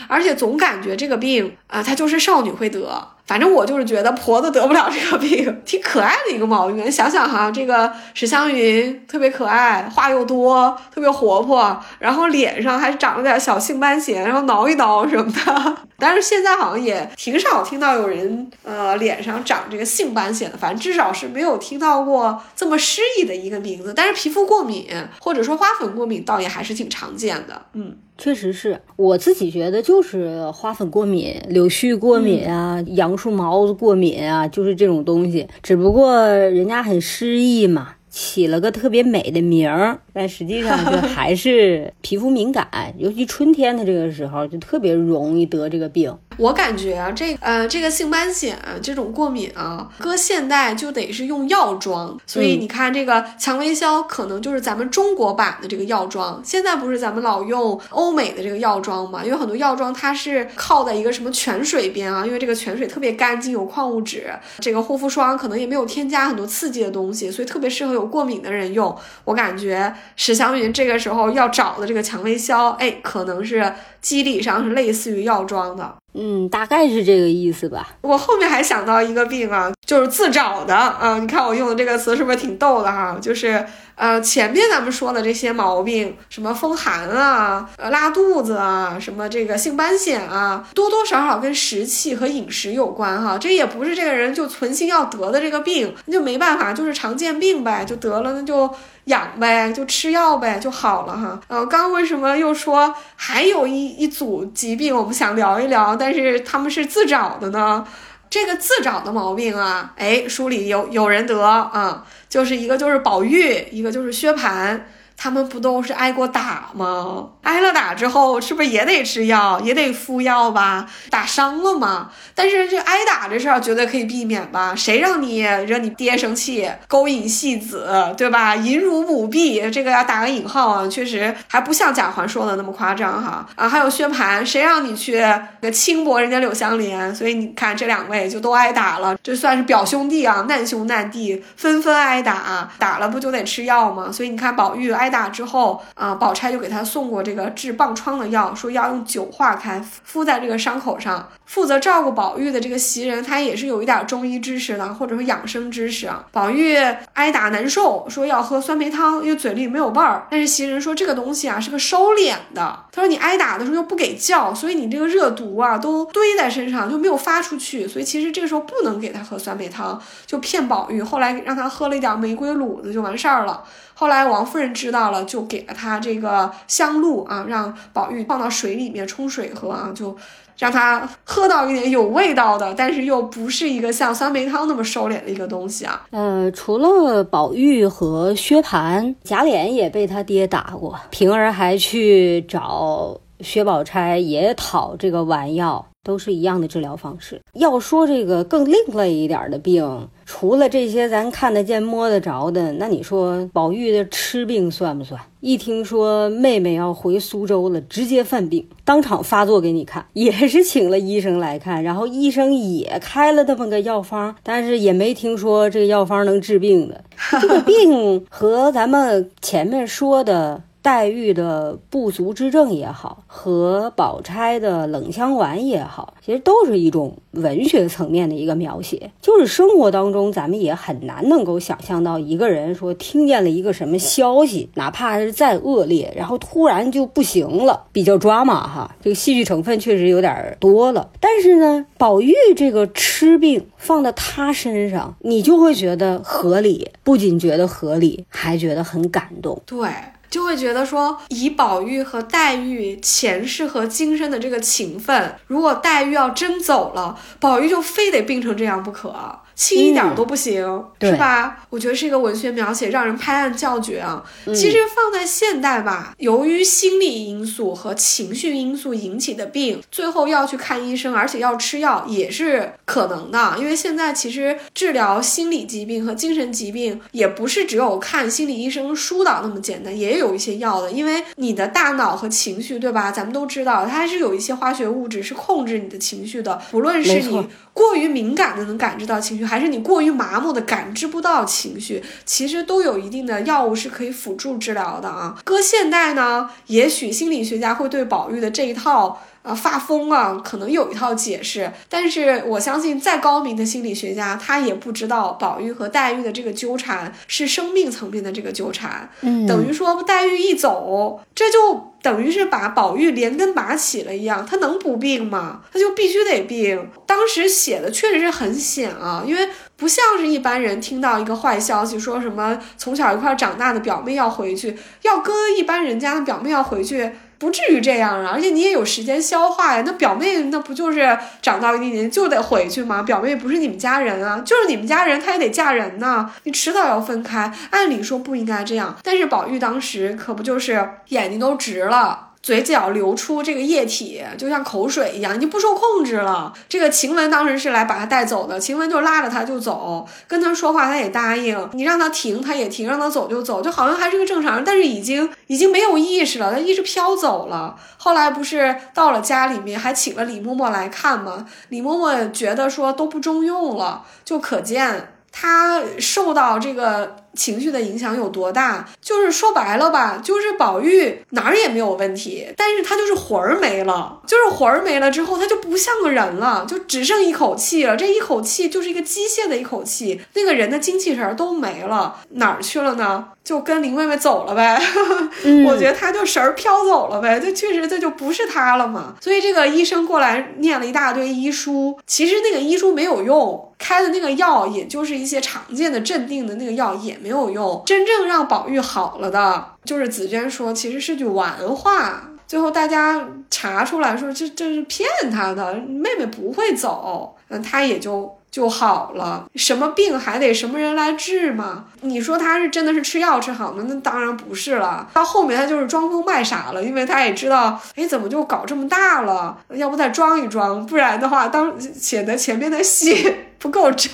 而且总感觉这个病啊，它就是少女会得。反正我就是觉得婆子得不了这个病，[laughs] 挺可爱的一个毛病。想想哈，这个史湘云特别可爱，话又多，特别活泼，然后脸上还长了点小性斑癣，然后挠一挠什么的。[laughs] 但是现在好像也挺少听到有人呃脸上长这个性斑癣的，反正至少是没有听到过这么诗意的一个名字。但是皮肤过敏或者说花粉过敏，倒也还是挺常见的。嗯。确实是我自己觉得就是花粉过敏、柳絮过敏啊、杨树毛子过敏啊，就是这种东西。只不过人家很诗意嘛，起了个特别美的名儿，但实际上就还是皮肤敏感，尤其春天的这个时候就特别容易得这个病。我感觉啊，这呃，这个性斑癣这种过敏啊，搁现代就得是用药妆。所以你看，这个蔷薇消可能就是咱们中国版的这个药妆。现在不是咱们老用欧美的这个药妆嘛？因为很多药妆它是靠在一个什么泉水边啊，因为这个泉水特别干净，有矿物质。这个护肤霜可能也没有添加很多刺激的东西，所以特别适合有过敏的人用。我感觉史湘云这个时候要找的这个蔷薇销，哎，可能是机理上是类似于药妆的。嗯，大概是这个意思吧。我后面还想到一个病啊，就是自找的啊。你看我用的这个词是不是挺逗的哈？就是呃，前面咱们说的这些毛病，什么风寒啊，呃，拉肚子啊，什么这个性斑癣啊，多多少少跟食气和饮食有关哈。这也不是这个人就存心要得的这个病，那就没办法，就是常见病呗，就得了那就。养呗，就吃药呗，就好了哈。呃，刚刚为什么又说还有一一组疾病我们想聊一聊，但但是他们是自找的呢？这个自找的毛病啊，哎，书里有有人得啊，就是一个就是宝玉，一个就是薛蟠。他们不都是挨过打吗？挨了打之后，是不是也得吃药，也得敷药吧？打伤了吗？但是这挨打这事儿绝对可以避免吧？谁让你惹你爹生气，勾引戏子，对吧？淫辱母婢，这个要打个引号啊，确实还不像贾环说的那么夸张哈。啊，还有薛蟠，谁让你去轻薄人家柳湘莲？所以你看这两位就都挨打了，这算是表兄弟啊，难兄难弟，纷纷挨打，打了不就得吃药吗？所以你看宝玉挨。挨打之后啊，宝钗就给他送过这个治棒疮的药，说要用酒化开，敷在这个伤口上。负责照顾宝玉的这个袭人，他也是有一点中医知识的，或者说养生知识啊。宝玉挨打难受，说要喝酸梅汤，因为嘴里没有味儿。但是袭人说这个东西啊是个收敛的，他说你挨打的时候又不给叫，所以你这个热毒啊都堆在身上就没有发出去，所以其实这个时候不能给他喝酸梅汤，就骗宝玉。后来让他喝了一点玫瑰卤子就完事儿了。后来王夫人知道了，就给了他这个香露啊，让宝玉放到水里面冲水喝啊，就让他喝到一点有味道的，但是又不是一个像酸梅汤那么收敛的一个东西啊。呃，除了宝玉和薛蟠，贾琏也被他爹打过，平儿还去找薛宝钗也讨这个丸药。都是一样的治疗方式。要说这个更另类一点的病，除了这些咱看得见摸得着的，那你说宝玉的痴病算不算？一听说妹妹要回苏州了，直接犯病，当场发作给你看，也是请了医生来看，然后医生也开了这么个药方，但是也没听说这个药方能治病的。这个病和咱们前面说的。黛玉的不足之症也好，和宝钗的冷香丸也好，其实都是一种文学层面的一个描写。就是生活当中，咱们也很难能够想象到一个人说听见了一个什么消息，哪怕是再恶劣，然后突然就不行了，比较抓马哈。这个戏剧成分确实有点多了。但是呢，宝玉这个痴病放到他身上，你就会觉得合理，不仅觉得合理，还觉得很感动。对。就会觉得说，以宝玉和黛玉前世和今生的这个情分，如果黛玉要真走了，宝玉就非得病成这样不可。轻一点都不行，是吧？我觉得是一个文学描写，让人拍案叫绝啊。其实放在现代吧，由于心理因素和情绪因素引起的病，最后要去看医生，而且要吃药，也是可能的。因为现在其实治疗心理疾病和精神疾病，也不是只有看心理医生疏导那么简单，也有一些药的。因为你的大脑和情绪，对吧？咱们都知道，它还是有一些化学物质是控制你的情绪的，不论是你。过于敏感的能感知到情绪，还是你过于麻木的感知不到情绪，其实都有一定的药物是可以辅助治疗的啊。搁现代呢，也许心理学家会对宝玉的这一套。啊，发疯啊，可能有一套解释，但是我相信再高明的心理学家，他也不知道宝玉和黛玉的这个纠缠是生命层面的这个纠缠，嗯，等于说黛玉一走，这就等于是把宝玉连根拔起了一样，他能不病吗？他就必须得病。当时写的确实是很险啊，因为不像是一般人听到一个坏消息，说什么从小一块长大的表妹要回去，要搁一般人家的表妹要回去。不至于这样啊，而且你也有时间消化呀。那表妹那不就是长到一定年纪就得回去吗？表妹不是你们家人啊，就是你们家人，她也得嫁人呢。你迟早要分开，按理说不应该这样。但是宝玉当时可不就是眼睛都直了。嘴角流出这个液体，就像口水一样，已经不受控制了。这个晴雯当时是来把他带走的，晴雯就拉着他就走，跟他说话他也答应，你让他停他也停，让他走就走，就好像还是个正常人，但是已经已经没有意识了，他一直飘走了。后来不是到了家里面，还请了李嬷嬷来看吗？李嬷嬷觉得说都不中用了，就可见他受到这个。情绪的影响有多大？就是说白了吧，就是宝玉哪儿也没有问题，但是他就是魂儿没了，就是魂儿没了之后，他就不像个人了，就只剩一口气了。这一口气就是一个机械的一口气，那个人的精气神都没了，哪儿去了呢？就跟林妹妹走了呗。[laughs] 我觉得他就神儿飘走了呗，这确实这就不是他了嘛。所以这个医生过来念了一大堆医书，其实那个医书没有用。开的那个药，也就是一些常见的镇定的那个药，也没有用。真正让宝玉好了的，就是紫娟说，其实是句玩话。最后大家查出来说，这这是骗他的，妹妹不会走，嗯，他也就。就好了，什么病还得什么人来治吗？你说他是真的是吃药吃好的？那当然不是了。到后面他就是装疯卖傻了，因为他也知道，哎，怎么就搞这么大了？要不再装一装，不然的话，当显得前面的戏。不够真，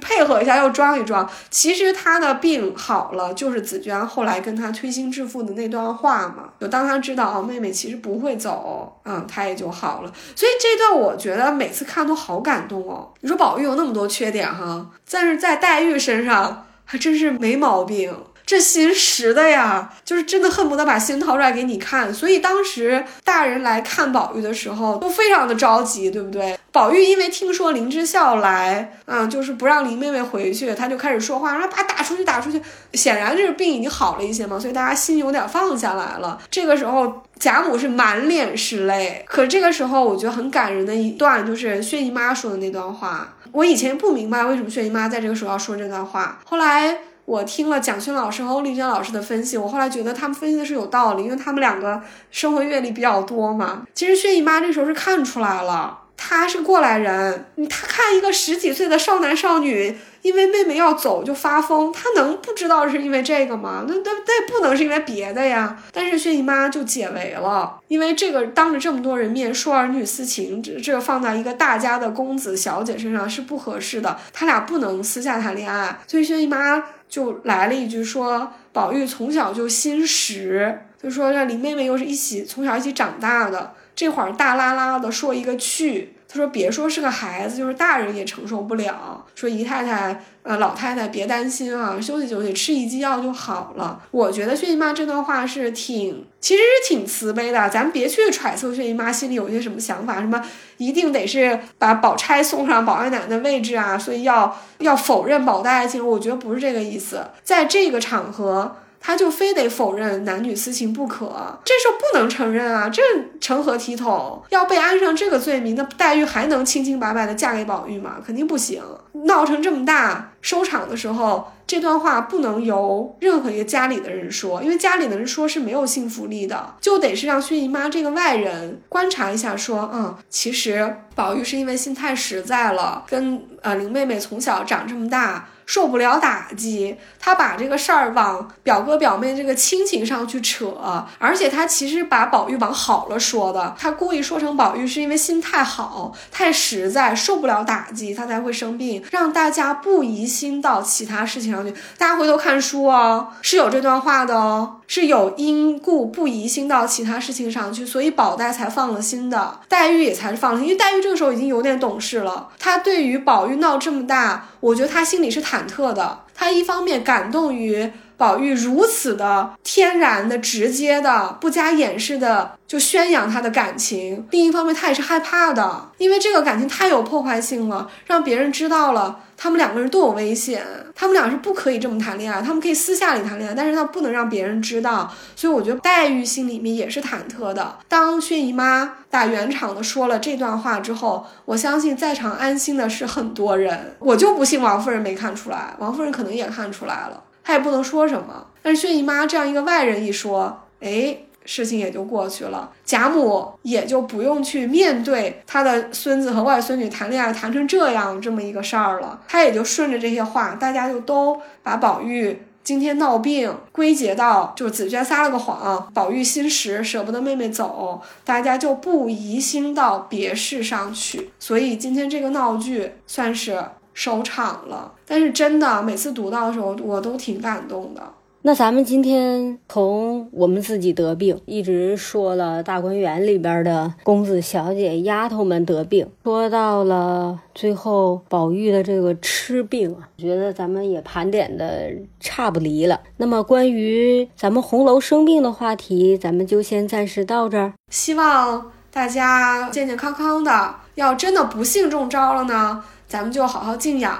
配合一下又装一装。其实他的病好了，就是紫娟后来跟他推心置腹的那段话嘛。就当他知道啊，妹妹其实不会走，嗯，他也就好了。所以这段我觉得每次看都好感动哦。你说宝玉有那么多缺点哈，但是在黛玉身上还真是没毛病。这心实的呀，就是真的恨不得把心掏出来给你看。所以当时大人来看宝玉的时候，都非常的着急，对不对？宝玉因为听说林之孝来，嗯，就是不让林妹妹回去，他就开始说话，然后把打出去，打出去。显然这个病已经好了一些嘛，所以大家心有点放下来了。这个时候贾母是满脸是泪，可这个时候我觉得很感人的一段就是薛姨妈说的那段话。我以前不明白为什么薛姨妈在这个时候要说这段话，后来。我听了蒋勋老师和欧丽娟老师的分析，我后来觉得他们分析的是有道理，因为他们两个生活阅历比较多嘛。其实薛姨妈这时候是看出来了，她是过来人，她看一个十几岁的少男少女，因为妹妹要走就发疯，她能不知道是因为这个吗？那那那不能是因为别的呀。但是薛姨妈就解围了，因为这个当着这么多人面说儿女私情，这这个放在一个大家的公子小姐身上是不合适的，他俩不能私下谈恋爱。所以薛姨妈。就来了一句说，宝玉从小就心实，就说这林妹妹又是一起从小一起长大的，这会儿大拉拉的说一个去。他说：“别说是个孩子，就是大人也承受不了。说姨太太，呃，老太太别担心啊，休息休息，吃一剂药就好了。”我觉得薛姨妈这段话是挺，其实是挺慈悲的。咱别去揣测薛姨妈心里有些什么想法，什么一定得是把宝钗送上宝二奶奶的位置啊，所以要要否认宝黛爱情。我觉得不是这个意思，在这个场合。他就非得否认男女私情不可，这事不能承认啊！这成何体统？要被安上这个罪名，那黛玉还能清清白白的嫁给宝玉吗？肯定不行。闹成这么大，收场的时候，这段话不能由任何一个家里的人说，因为家里的人说是没有信服力的，就得是让薛姨妈这个外人观察一下，说，嗯，其实宝玉是因为心太实在了，跟呃林妹妹从小长这么大。受不了打击，他把这个事儿往表哥表妹这个亲情上去扯，而且他其实把宝玉往好了说的，他故意说成宝玉是因为心太好、太实在，受不了打击，他才会生病，让大家不疑心到其他事情上去。大家回头看书哦，是有这段话的哦。是有因故不疑心到其他事情上去，所以宝黛才放了心的，黛玉也才是放了心，因为黛玉这个时候已经有点懂事了。她对于宝玉闹这么大，我觉得她心里是忐忐忑的。他一方面感动于。宝玉如此的天然的、直接的、不加掩饰的就宣扬他的感情，另一方面他也是害怕的，因为这个感情太有破坏性了，让别人知道了，他们两个人都有危险，他们俩是不可以这么谈恋爱，他们可以私下里谈恋爱，但是他不能让别人知道，所以我觉得黛玉心里面也是忐忑的。当薛姨妈打圆场的说了这段话之后，我相信在场安心的是很多人，我就不信王夫人没看出来，王夫人可能也看出来了。他也不能说什么，但是薛姨妈这样一个外人一说，哎，事情也就过去了，贾母也就不用去面对他的孙子和外孙女谈恋爱谈成这样这么一个事儿了，他也就顺着这些话，大家就都把宝玉今天闹病归结到就是紫娟撒了个谎，宝玉心实舍不得妹妹走，大家就不疑心到别事上去，所以今天这个闹剧算是收场了。但是真的，每次读到的时候，我都挺感动的。那咱们今天从我们自己得病，一直说了大观园里边的公子小姐、丫头们得病，说到了最后宝玉的这个痴病啊，觉得咱们也盘点的差不离了。那么关于咱们红楼生病的话题，咱们就先暂时到这儿。希望大家健健康康的。要真的不幸中招了呢？咱们就好好静养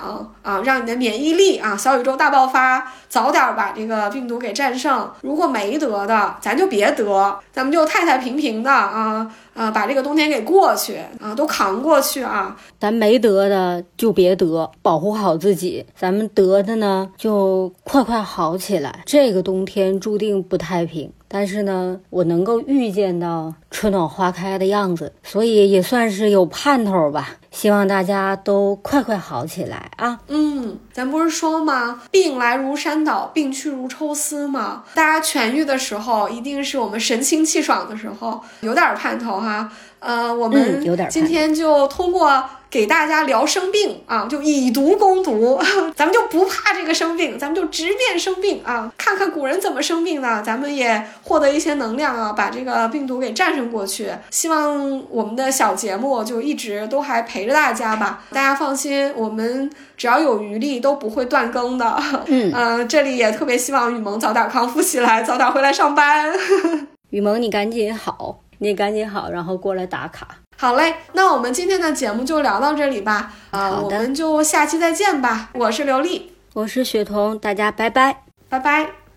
啊，让你的免疫力啊，小宇宙大爆发，早点把这个病毒给战胜。如果没得的，咱就别得，咱们就太太平平的啊啊，把这个冬天给过去啊，都扛过去啊。咱没得的就别得，保护好自己。咱们得的呢，就快快好起来。这个冬天注定不太平。但是呢，我能够预见到春暖花开的样子，所以也算是有盼头吧。希望大家都快快好起来啊！嗯，咱不是说吗？病来如山倒，病去如抽丝吗？大家痊愈的时候，一定是我们神清气爽的时候，有点盼头哈。呃，我们今天就通过。给大家聊生病啊，就以毒攻毒，[laughs] 咱们就不怕这个生病，咱们就直面生病啊，看看古人怎么生病的，咱们也获得一些能量啊，把这个病毒给战胜过去。希望我们的小节目就一直都还陪着大家吧，大家放心，我们只要有余力都不会断更的。嗯，[laughs] 呃，这里也特别希望雨萌早点康复起来，早点回来上班。[laughs] 雨萌，你赶紧好，你赶紧好，然后过来打卡。好嘞，那我们今天的节目就聊到这里吧。啊，我们就下期再见吧。我是刘丽，我是雪彤，大家拜拜，拜拜。